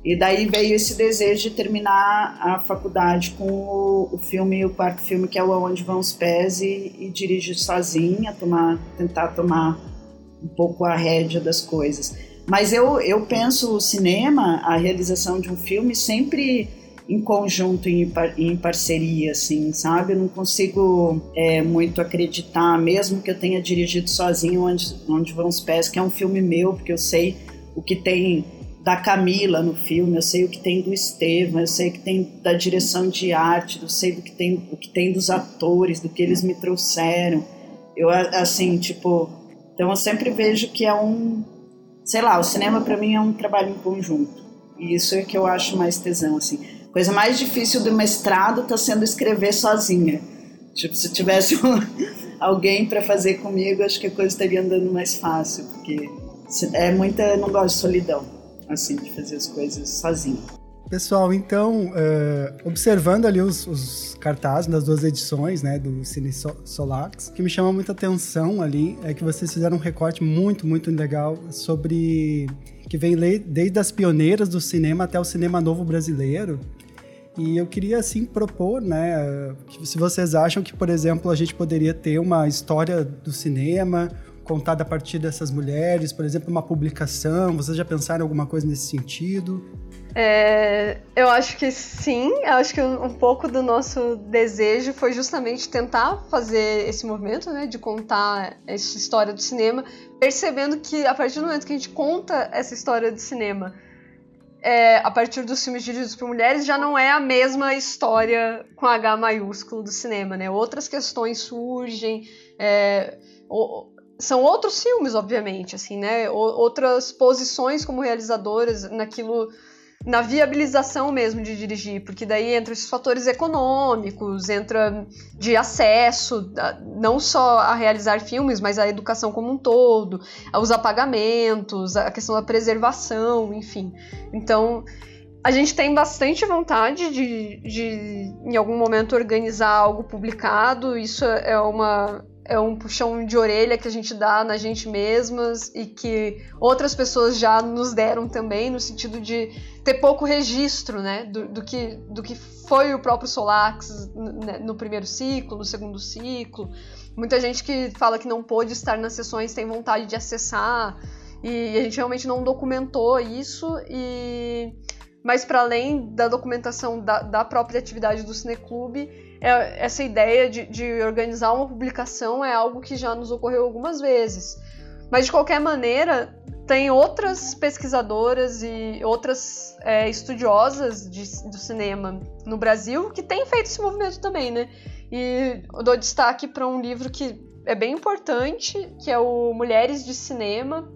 C: E daí veio esse desejo de terminar a faculdade com o, o filme, o quarto filme, que é o Aonde Vão os Pés, e, e sozinha, tomar, tentar tomar um pouco a rédea das coisas. Mas eu, eu penso o cinema, a realização de um filme, sempre em conjunto, em, em parceria, assim, sabe? Eu não consigo é, muito acreditar, mesmo que eu tenha dirigido sozinho Onde, Onde Vão os Pés, que é um filme meu, porque eu sei o que tem da Camila no filme, eu sei o que tem do Estevam, eu sei o que tem da direção de arte, eu sei do que tem, o que tem dos atores, do que eles me trouxeram. Eu, assim, tipo, então eu sempre vejo que é um, sei lá, o cinema para mim é um trabalho em conjunto. E isso é que eu acho mais tesão, assim. Coisa mais difícil do mestrado está sendo escrever sozinha. Tipo, se tivesse [laughs] um, alguém para fazer comigo, acho que a coisa estaria andando mais fácil, porque é muita, não gosto de solidão assim, de fazer as coisas sozinho.
B: Pessoal, então, uh, observando ali os, os, cartazes das duas edições, né, do Cine Solax, o que me chama muita atenção ali é que vocês fizeram um recorte muito, muito legal sobre que vem desde as pioneiras do cinema até o cinema novo brasileiro. E eu queria assim propor, né, se vocês acham que, por exemplo, a gente poderia ter uma história do cinema contada a partir dessas mulheres? Por exemplo, uma publicação? Vocês já pensaram em alguma coisa nesse sentido?
D: É, eu acho que sim, eu acho que um, pouco do nosso desejo foi justamente tentar fazer esse movimento, né, de contar essa história do cinema, percebendo que a partir do momento que a gente conta essa história do cinema, é, a partir dos filmes dirigidos por mulheres, já não é a mesma história com H maiúsculo do cinema, né? Outras questões surgem, é, são outros filmes, obviamente, assim, né? Outras posições como realizadoras naquilo, na viabilização mesmo de dirigir, porque daí entra esses fatores econômicos, entra de acesso, não só a realizar filmes, mas a educação como um todo, os apagamentos, a questão da preservação, enfim. Então, a gente tem bastante vontade de, de, em algum momento, organizar algo publicado. Isso é uma é um puxão de orelha que a gente dá na gente mesmas e que outras pessoas já nos deram também, no sentido de ter pouco registro, né, do, do que, do que foi o próprio Solax no primeiro ciclo, no segundo ciclo. Muita gente que fala que não pôde estar nas sessões tem vontade de acessar e a gente realmente não documentou isso e mas para além da documentação da, da própria atividade do Cineclube, essa ideia de, de organizar uma publicação é algo que já nos ocorreu algumas vezes. Mas de qualquer maneira, tem outras pesquisadoras e outras é, estudiosas de, do cinema no Brasil que têm feito esse movimento também, né? E eu dou destaque para um livro que é bem importante, que é o Mulheres de Cinema,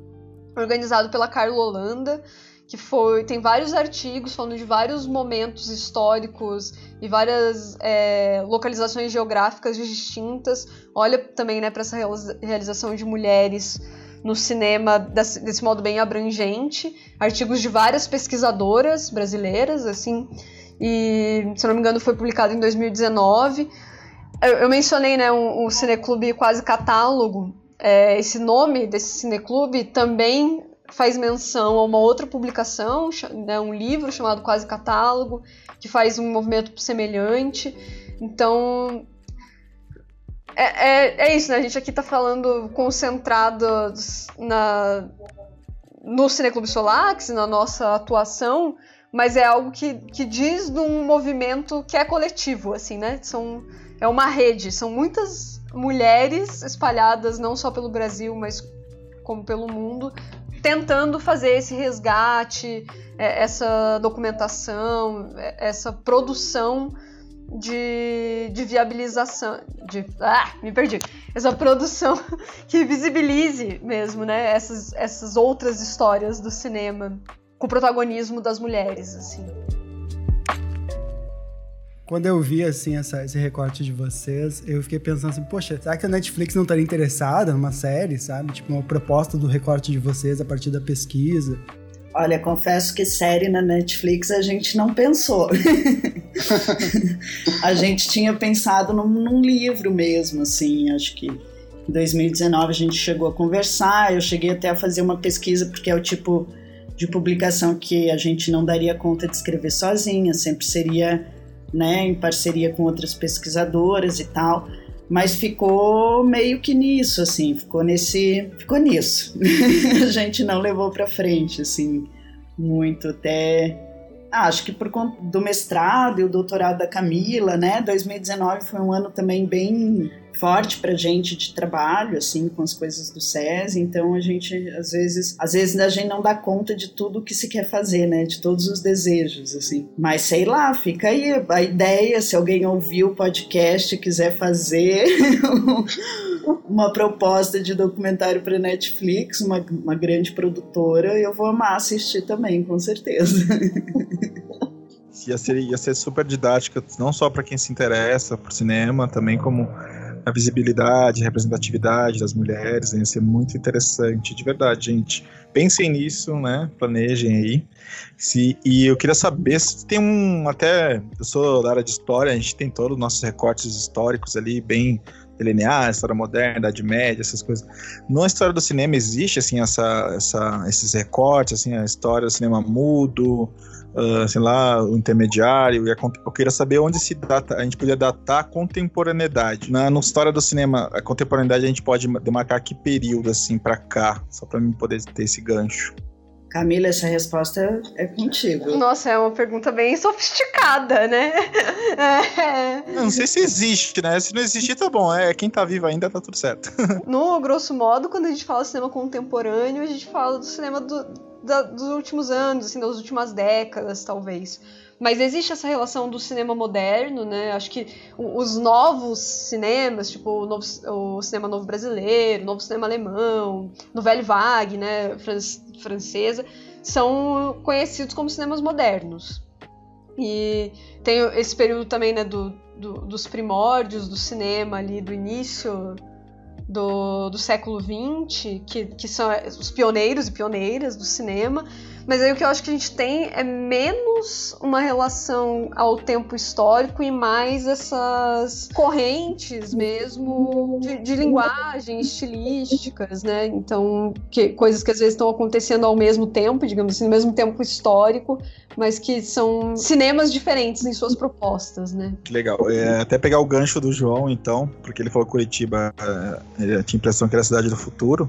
D: organizado pela Carla Holanda, que foi tem vários artigos falando de vários momentos históricos e várias é, localizações geográficas distintas. Olha também né, para essa realização de mulheres no cinema desse, desse, modo bem abrangente. Artigos de várias pesquisadoras brasileiras, assim. E, se não me engano, foi publicado em 2019. Eu, eu mencionei né, um, um cineclube quase catálogo. É, esse nome desse cineclube também faz menção a uma outra publicação, né, um livro chamado Quase Catálogo, que faz um movimento semelhante. Então, é, é, é, isso, né? A gente aqui está falando concentrado na, no Cineclube Solax, na nossa atuação, mas é algo que, que diz de um movimento que é coletivo, assim, né? São, é uma rede, são muitas mulheres espalhadas não só pelo Brasil, mas como pelo mundo, tentando fazer esse resgate, é, essa documentação, é, essa produção de, de viabilização, de, ah, me perdi, essa produção [laughs] que visibilize mesmo, né, essas, essas outras histórias do cinema com o protagonismo das mulheres, assim.
B: Quando eu vi, assim, essa, esse recorte de vocês, eu fiquei pensando assim, poxa, será que a Netflix não estaria interessada numa série, sabe? Tipo, uma proposta do recorte de vocês a partir da pesquisa.
C: Olha, confesso que série na Netflix a gente não pensou. [laughs] a gente tinha pensado num, num, livro mesmo, assim, acho que em 2019 a gente chegou a conversar, eu cheguei até a fazer uma pesquisa, porque é o tipo de publicação que a gente não daria conta de escrever sozinha, sempre seria né, em parceria com outras pesquisadoras e tal. Mas ficou meio que nisso, assim, ficou nesse, ficou nisso. [laughs] a gente não levou para frente, assim, muito até ah, acho que por conta do mestrado e o doutorado da Camila, né? 2019 foi um ano também bem forte pra gente de trabalho, assim, com as coisas do SESI, então a gente, às vezes, às vezes a gente não dá conta de tudo que se quer fazer, né, de todos os desejos, assim. Mas sei lá, fica aí a ideia, se alguém ouviu o podcast e quiser fazer [laughs] uma proposta de documentário para Netflix, uma, uma grande produtora, eu vou amar assistir também, com certeza.
A: ia ser, ia ser super didática, não só para quem se interessa por cinema, também como a visibilidade, a representatividade das mulheres, ia ser muito interessante, de verdade, gente. Pensem nisso, né? Planejem aí. Se, e eu queria saber se tem um. Até. Eu sou da área de história, a gente tem todos os nossos recortes históricos ali, bem delinear, história moderna, Idade Média, essas coisas. Na história do cinema existe, assim, essa, essa, esses recortes, assim, a história do cinema mudo, uh, sei lá, o intermediário. Eu queria saber onde se data, a gente podia datar a contemporaneidade. Na no história do cinema, a contemporaneidade a gente pode demarcar que período, assim, para cá, só para mim poder ter esse gancho.
C: Camila, essa resposta é contigo.
D: Nossa, é uma pergunta bem sofisticada, né? [laughs]
A: É... não sei se existe, né? Se não existir, tá bom. É, quem tá vivo ainda tá tudo certo. [laughs]
D: no grosso modo, quando a gente fala cinema contemporâneo, a gente fala do cinema do, da, dos últimos anos, assim, das últimas décadas, talvez. Mas existe essa relação do cinema moderno, né? Acho que os novos cinemas, tipo o, novo, o cinema novo brasileiro, o novo cinema alemão, Nouvelle Vague, né, francesa, são conhecidos como cinemas modernos. E tem esse período também, né, do, do, dos primórdios do cinema ali, do início do, do século XX, que, que são os pioneiros e pioneiras do cinema, mas aí o que eu acho que a gente tem é menos uma relação ao tempo histórico e mais essas correntes mesmo de, de linguagem, estilísticas, né? Então, que, coisas que às vezes estão acontecendo ao mesmo tempo, digamos assim, no mesmo tempo histórico, mas que são cinemas diferentes em suas propostas, né?
A: Que legal. É, até pegar o gancho do João, então, porque ele falou que Curitiba é, tinha a impressão que era a cidade do futuro.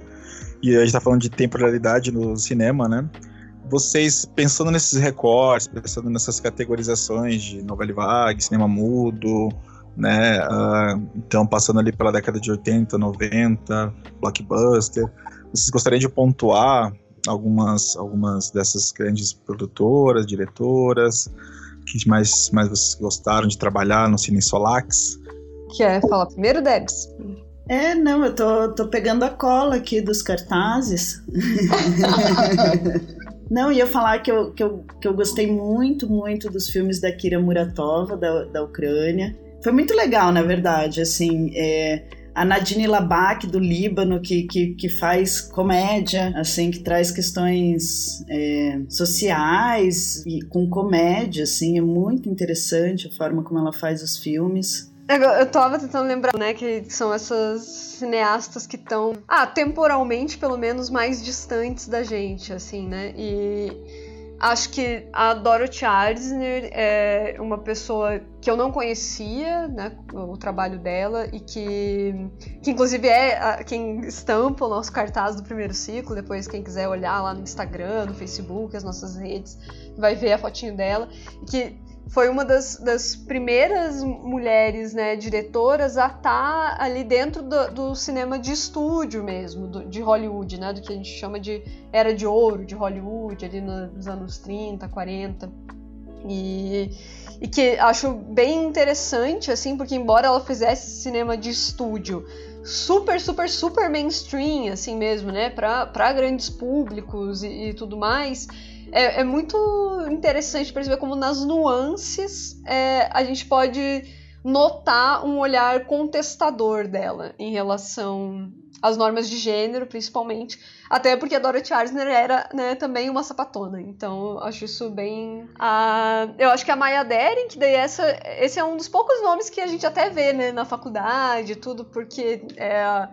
A: E a gente tá falando de temporalidade no cinema, né? Vocês, pensando nesses recortes, pensando nessas categorizações de novela vague, cinema mudo, né, uh, então passando ali pela década de 80, 90, blockbuster, vocês gostariam de pontuar algumas, algumas dessas grandes produtoras, diretoras, que mais, mais vocês gostaram de trabalhar no Cine Solax?
D: Quer falar primeiro, Debs?
C: É, não, eu tô, tô pegando a cola aqui dos cartazes. [laughs] Não, ia falar que eu, que, eu, que eu gostei muito, muito dos filmes da Kira Muratova, da, da Ucrânia. Foi muito legal, na verdade, assim, é, a Nadine Labak, do Líbano, que, que, que, faz comédia, assim, que traz questões é, sociais e com comédia, assim, é muito interessante a forma como ela faz os filmes.
D: Eu tava tentando lembrar, né, que são essas cineastas que estão, ah, temporalmente, pelo menos, mais distantes da gente, assim, né? E acho que a Dorothy Arzner é uma pessoa que eu não conhecia, né, o trabalho dela, e que, que inclusive é a, quem estampa o nosso cartaz do primeiro ciclo, depois quem quiser olhar lá no Instagram, no Facebook, as nossas redes, vai ver a fotinho dela, e que foi uma das, das primeiras mulheres né, diretoras a estar tá ali dentro do, do cinema de estúdio mesmo, do, de Hollywood, né, do que a gente chama de era de ouro de Hollywood, ali nos anos 30, 40. E, e que acho bem interessante, assim, porque embora ela fizesse cinema de estúdio super, super, super mainstream, assim mesmo, né, para grandes públicos e, e tudo mais é, é muito interessante perceber como nas nuances é, a gente pode notar um olhar contestador dela em relação às normas de gênero, principalmente. Até porque a Dorothy Arzner era né, também uma sapatona. Então, acho isso bem. Uh, eu acho que a Maya Deren, que daí essa, esse é um dos poucos nomes que a gente até vê né, na faculdade e tudo, porque é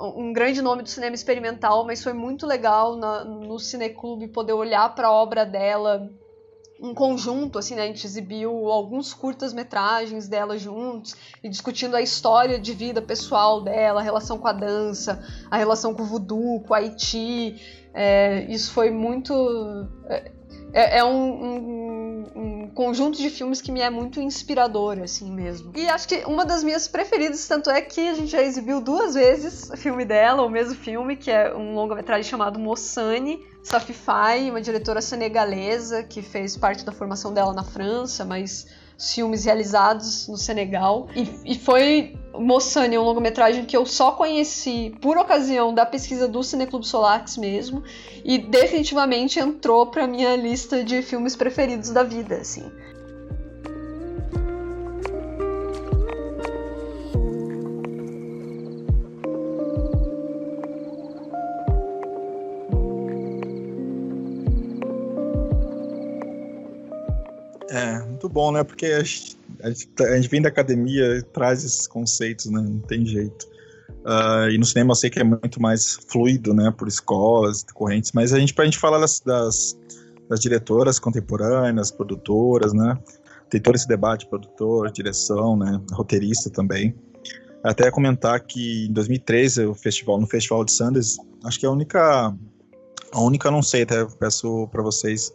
D: um grande nome do cinema experimental, mas foi muito legal na, no Cineclube poder olhar para a obra dela em conjunto, assim, né? A gente exibiu alguns curtas-metragens dela juntos e discutindo a história de vida pessoal dela, a relação com a dança, a relação com o voodoo, com o Haiti. É, isso foi muito. É, é, é um, um, um, conjunto de filmes que me é muito inspirador, assim mesmo. E acho que uma das minhas preferidas, tanto é que a gente já exibiu duas vezes o filme dela, o mesmo filme, que é um longa-metragem chamado Mossane, Safifai, uma diretora senegalesa que fez parte da formação dela na França, mas filmes realizados no Senegal. E, e foi Moçane, um longa-metragem que eu só conheci por ocasião da pesquisa do Cineclube Solax mesmo, e definitivamente entrou pra minha lista de filmes preferidos da vida, assim.
A: Bom, né? Porque a gente, tá, a gente vem da academia e traz esses conceitos, né? Não tem jeito. Uh, e no cinema eu sei que é muito mais fluido, né? Por escolas, correntes. Mas a gente, pra gente falar das, das, das diretoras contemporâneas, produtoras, né? Tem todo esse debate, produtor, direção, né? Roteirista também. Até comentar que em 2013, o festival, no Festival de Sundance, acho que é a única, a única, não sei, até peço para vocês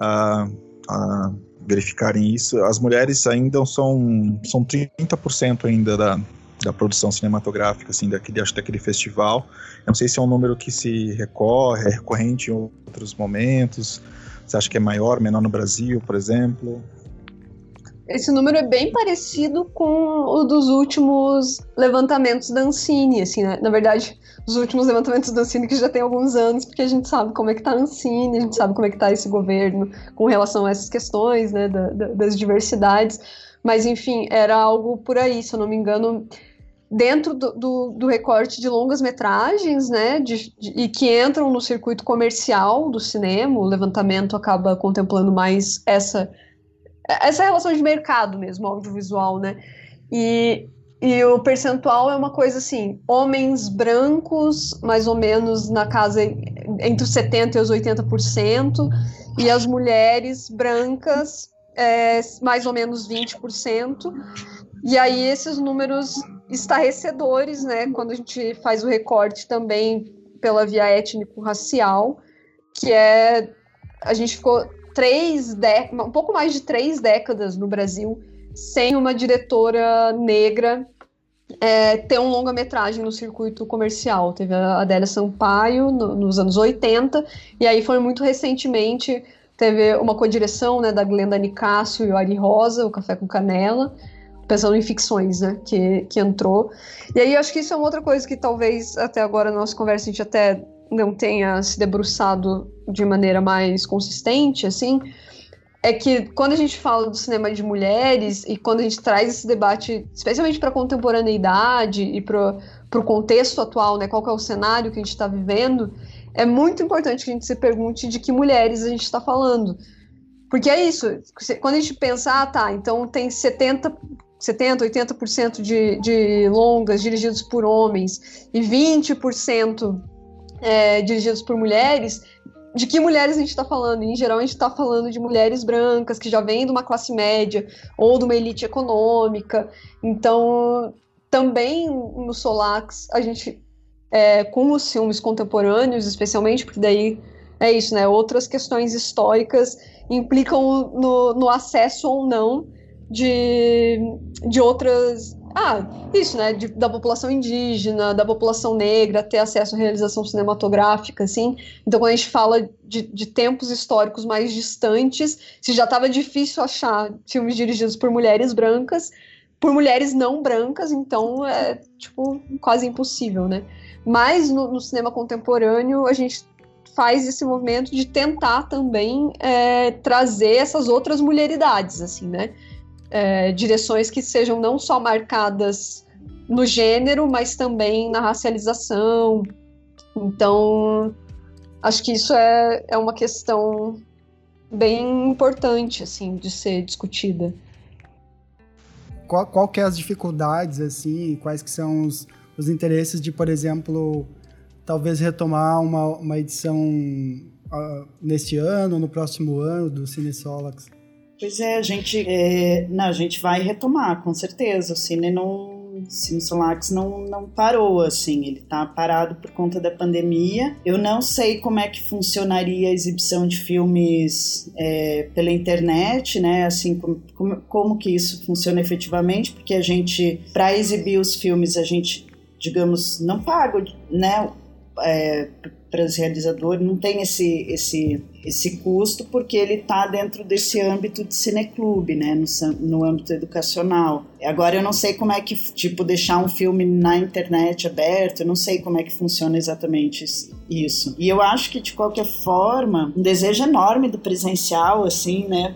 A: uh, uh, verificarem isso, as mulheres ainda são, são 30% ainda da, da produção cinematográfica, assim, daquele, acho daquele festival. Eu não sei se é um número que se recorre, é recorrente em outros momentos. Você acha que é maior, menor no Brasil, por exemplo?
D: Esse número é bem parecido com o dos últimos levantamentos da Ancine, assim, né? Na verdade, os últimos levantamentos da Ancine que já tem alguns anos, porque a gente sabe como é que tá a Ancine, a gente sabe como é que tá esse governo com relação a essas questões, né, da, da, das diversidades. Mas, enfim, era algo por aí, se eu não me engano, dentro do, do, do recorte de longas metragens, né, de, de, e que entram no circuito comercial do cinema, o levantamento acaba contemplando mais essa essa relação de mercado mesmo, audiovisual, né? E, e o percentual é uma coisa assim: homens brancos, mais ou menos na casa entre os 70% e os 80%, e as mulheres brancas, é, mais ou menos 20%. E aí esses números estarrecedores, né? Quando a gente faz o recorte também pela via étnico-racial, que é. A gente ficou três décadas, um pouco mais de três décadas no Brasil sem uma diretora negra é, ter um longa-metragem no circuito comercial. Teve a Adélia Sampaio no, nos anos 80, e aí foi muito recentemente, teve uma co-direção né, da Glenda Nicásio e o Ari Rosa, o Café com Canela, pensando em ficções, né, que, que entrou. E aí acho que isso é uma outra coisa que talvez até agora na nossa conversa a gente até não tenha se debruçado de maneira mais consistente, assim, é que quando a gente fala do cinema de mulheres e quando a gente traz esse debate, especialmente para a contemporaneidade e para o contexto atual, né, qual é o cenário que a gente está vivendo, é muito importante que a gente se pergunte de que mulheres a gente está falando. Porque é isso, quando a gente pensar, ah, tá, então tem 70, 70 80% de, de longas dirigidos por homens e 20% é, dirigidos por mulheres, de que mulheres a gente está falando? Em geral, a gente está falando de mulheres brancas que já vêm de uma classe média ou de uma elite econômica. Então, também no Solax, a gente, é, com os filmes contemporâneos, especialmente, porque daí é isso, né? Outras questões históricas implicam no, no acesso ou não de, de outras ah, isso, né? De, da população indígena, da população negra, ter acesso à realização cinematográfica, assim. Então, quando a gente fala de, de tempos históricos mais distantes, se já estava difícil achar filmes dirigidos por mulheres brancas, por mulheres não brancas, então é, tipo, quase impossível, né? Mas no, no cinema contemporâneo, a gente faz esse movimento de tentar também é, trazer essas outras mulheridades, assim, né? É, direções que sejam não só marcadas no gênero, mas também na racialização. Então, acho que isso é, é uma questão bem importante, assim, de ser discutida.
B: Qual, qual que é as dificuldades, assim, quais que são os, os interesses de, por exemplo, talvez retomar uma, uma edição uh, neste ano, no próximo ano, do Cine Solax?
C: Pois é, a gente, é, não, a gente vai retomar, com certeza. O Cine não Cine Solax não, não parou, assim, ele tá parado por conta da pandemia. Eu não sei como é que funcionaria a exibição de filmes é, pela internet, né, assim, como, como, como que isso funciona efetivamente, porque a gente, para exibir os filmes, a gente, digamos, não paga, né, é, realizadores, não tem esse, esse, esse custo, porque ele está dentro desse âmbito de cineclube, né, no, no âmbito educacional. Agora eu não sei como é que, tipo, deixar um filme na internet aberto, eu não sei como é que funciona exatamente isso. E eu acho que, de qualquer forma, um desejo enorme do presencial, assim, né,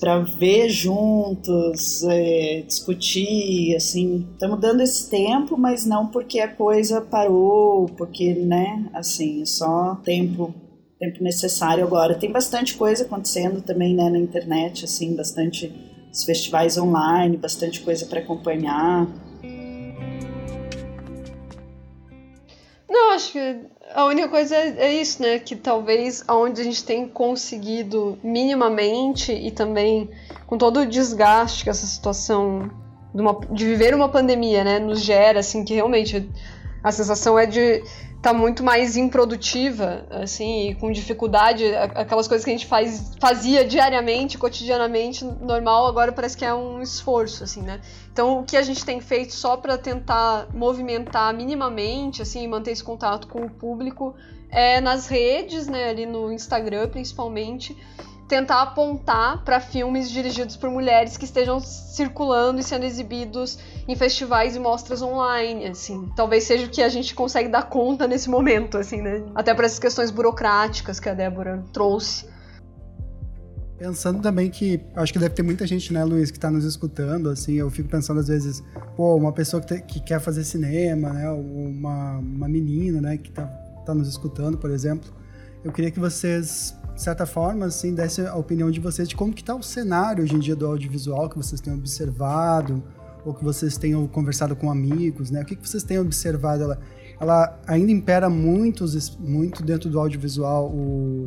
C: para ver juntos, é, discutir, assim, estamos dando esse tempo, mas não porque a coisa parou, porque, né, assim, só tempo tempo necessário agora. Tem bastante coisa acontecendo também, né, na internet, assim, bastante os festivais online, bastante coisa para acompanhar.
D: Não, acho que a única coisa é, é isso, né? Que talvez aonde a gente tem conseguido minimamente e também com todo o desgaste que essa situação de, uma, de viver uma pandemia, né, nos gera, assim, que realmente a sensação é de tá muito mais improdutiva, assim, e com dificuldade, aquelas coisas que a gente faz, fazia diariamente, cotidianamente, normal, agora parece que é um esforço, assim, né? Então, o que a gente tem feito só para tentar movimentar minimamente, assim, manter esse contato com o público é nas redes, né, ali no Instagram, principalmente, tentar apontar para filmes dirigidos por mulheres que estejam circulando e sendo exibidos em festivais e mostras online, assim. Talvez seja o que a gente consegue dar conta nesse momento, assim, né? Até para essas questões burocráticas que a Débora trouxe.
B: Pensando também que acho que deve ter muita gente, né, Luiz, que está nos escutando, assim, eu fico pensando às vezes, pô, uma pessoa que, te, que quer fazer cinema, né, uma, uma menina, né, que está tá nos escutando, por exemplo, eu queria que vocês de certa forma, assim, desse a opinião de vocês de como que está o cenário hoje em dia do audiovisual que vocês têm observado, ou que vocês tenham conversado com amigos, né? O que, que vocês têm observado? Ela, ela ainda impera muito, muito dentro do audiovisual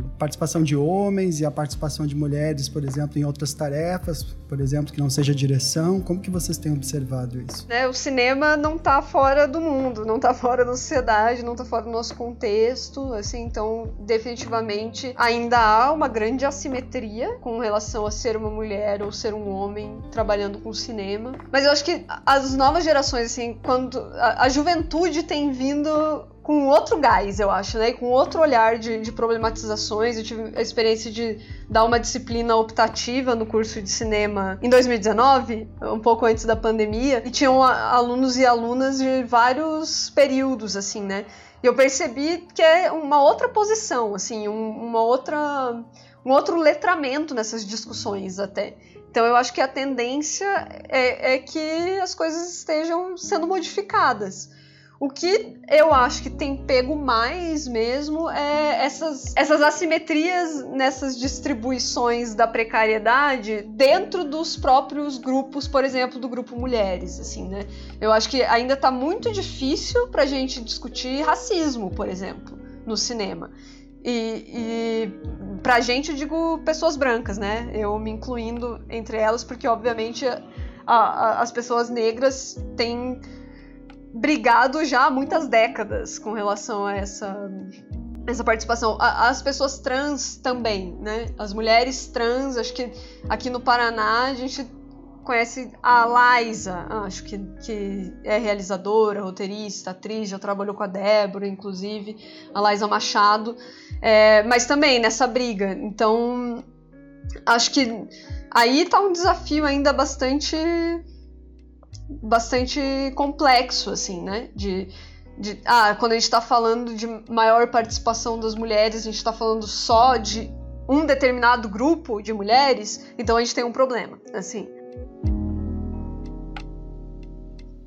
B: a participação de homens e a participação de mulheres, por exemplo, em outras tarefas, por exemplo, que não seja direção. Como que vocês têm observado isso?
D: É, o cinema não está fora do mundo, não está [laughs] fora da sociedade, não está fora do nosso contexto, assim, então definitivamente ainda há uma grande assimetria com relação a ser uma mulher ou ser um homem trabalhando com cinema. Mas eu acho que as novas gerações, assim, quando a, a juventude tem vindo vindo com outro gás, eu acho, né? Com outro olhar de, de, problematizações. Eu tive a experiência de dar uma disciplina optativa no curso de cinema em 2019, um pouco antes da pandemia, e tinham alunos e alunas de vários períodos, assim, né? E eu percebi que é uma outra posição, assim, um, uma outra, um outro letramento nessas discussões até. Então eu acho que a tendência é, é que as coisas estejam sendo modificadas. O que eu acho que tem pego mais mesmo é essas, essas assimetrias nessas distribuições da precariedade dentro dos próprios grupos, por exemplo, do grupo mulheres, assim, né? Eu acho que ainda está muito difícil para a gente discutir racismo, por exemplo, no cinema. E, e pra gente eu digo pessoas brancas, né? Eu me incluindo entre elas, porque obviamente a, a, as pessoas negras têm brigado já há muitas décadas com relação a essa essa participação. As pessoas trans também, né? As mulheres trans, acho que aqui no Paraná a gente conhece a Liza, acho que, que é realizadora, roteirista, atriz, já trabalhou com a Débora, inclusive, a Liza Machado, é, mas também nessa briga. Então, acho que aí tá um desafio ainda bastante bastante complexo, assim, né? De, de, ah, quando a gente está falando de maior participação das mulheres, a gente está falando só de um determinado grupo de mulheres, então a gente tem um problema, assim.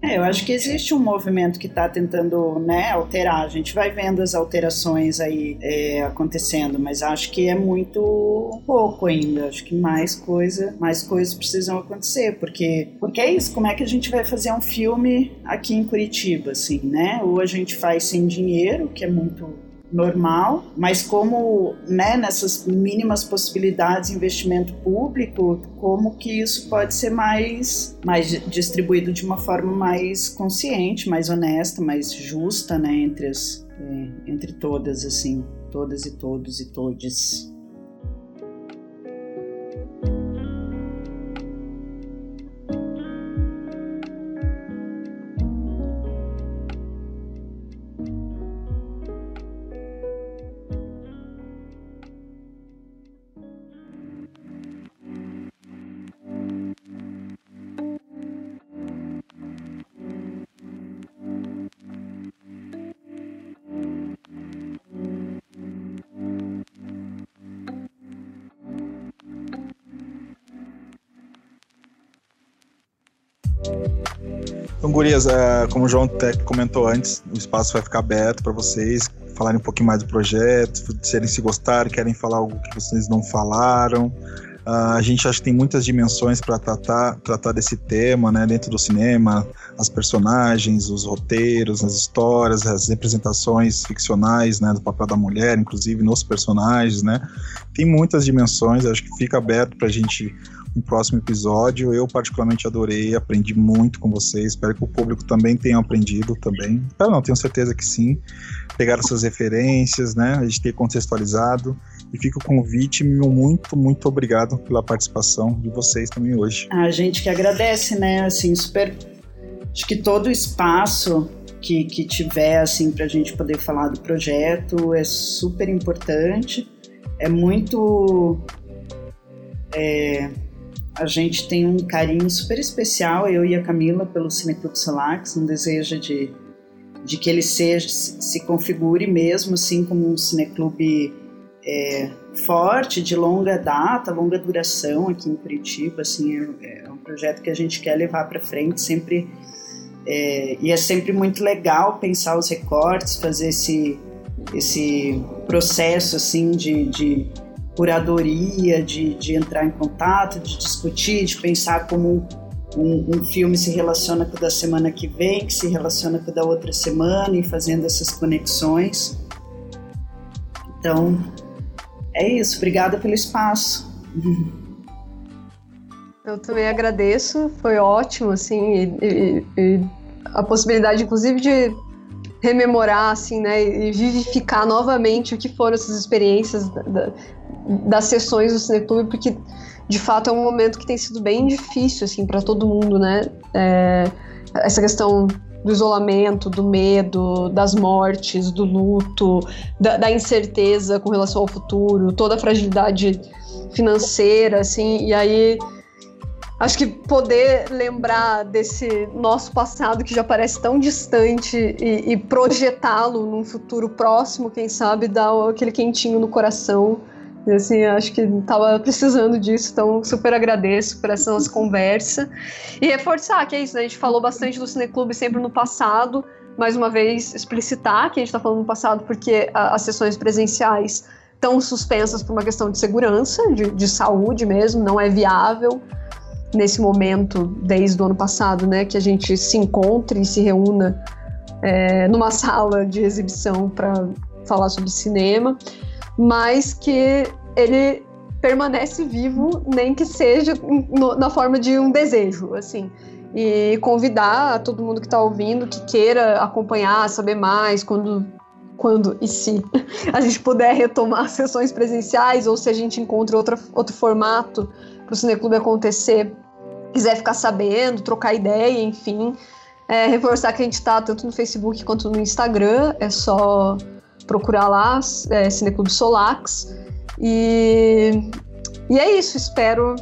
C: É, eu acho que existe um movimento que está tentando né, alterar. A gente vai vendo as alterações aí é, acontecendo, mas acho que é muito pouco ainda. Acho que mais coisa, mais coisas precisam acontecer, porque porque é isso. Como é que a gente vai fazer um filme aqui em Curitiba, assim, né? Ou a gente faz sem dinheiro, que é muito normal, mas como né, nessas mínimas possibilidades de investimento público, como que isso pode ser mais, mais distribuído de uma forma mais consciente, mais honesta, mais justa, né, entre, as, é, entre todas, assim, todas e todos e todes.
A: Gurias, é, como o João até comentou antes, o espaço vai ficar aberto para vocês falarem um pouquinho mais do projeto, serem se gostarem, querem falar algo que vocês não falaram. Uh, a gente acha que tem muitas dimensões para tratar, tratar desse tema, né, dentro do cinema, as personagens, os roteiros, as histórias, as representações ficcionais, né, do papel da mulher, inclusive nos personagens, né. Tem muitas dimensões, acho que fica aberto para a gente no próximo episódio. Eu particularmente adorei, aprendi muito com vocês. Espero que o público também tenha aprendido também. Espero não, tenho certeza que sim. Pegar essas referências, né? A gente ter contextualizado. E fica o convite, meu muito, muito obrigado pela participação de vocês também hoje.
C: A gente que agradece, né? Assim, super. Acho que todo o espaço que, que tiver, assim, para a gente poder falar do projeto é super importante. É muito. É, a gente tem um carinho super especial, eu e a Camila, pelo Cineclube Solax, um desejo de, de que ele seja, se configure mesmo assim como um cineclube é, forte, de longa data, longa duração aqui em Curitiba, assim, é, é um projeto que a gente quer levar para frente sempre, é, e é sempre muito legal pensar os recortes, fazer esse, esse processo, assim, de, de curadoria, de, de entrar em contato, de discutir, de pensar como um, um, filme se relaciona com o da semana que vem, que se relaciona com o da outra semana e fazendo essas conexões. Então, é isso. Obrigada pelo espaço.
D: Eu também agradeço, foi ótimo, assim, e, e, e a possibilidade, inclusive, de rememorar, assim, né, e vivificar novamente o que foram essas experiências da, das sessões do Cineclube, porque de fato é um momento que tem sido bem difícil assim para todo mundo, né? É, essa questão do isolamento, do medo, das mortes, do luto, da, da, incerteza com relação ao futuro, toda a fragilidade financeira, assim, e aí acho que poder lembrar desse nosso passado que já parece tão distante e, e projetá-lo num futuro próximo, quem sabe, dá aquele quentinho no coração e assim, acho que tava precisando disso, então super agradeço por essa nossa conversa. E reforçar que é isso, né? A gente falou bastante do Cineclube sempre no passado, mais uma vez explicitar que a gente está falando no passado porque a, as sessões presenciais estão suspensas por uma questão de segurança, de, de saúde mesmo, não é viável nesse momento, desde o ano passado, né, que a gente se encontre e se reúna é, numa sala de exibição para falar sobre cinema mas que ele permanece vivo, nem que seja no, na forma de um desejo, assim. E convidar todo mundo que está ouvindo, que queira acompanhar, saber mais, quando, quando e se [laughs] a gente puder retomar sessões presenciais, ou se a gente encontra outra, outro formato para o Cineclube acontecer, quiser ficar sabendo, trocar ideia, enfim. É, reforçar que a gente está tanto no Facebook quanto no Instagram, é só procurar lá, é, Cineclube Solax. E, e é isso, espero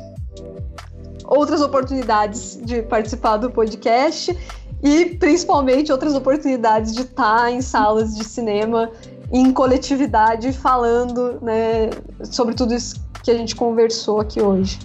D: outras oportunidades de participar do podcast e principalmente outras oportunidades de estar em salas de cinema em coletividade falando né, sobre tudo isso que a gente conversou aqui hoje.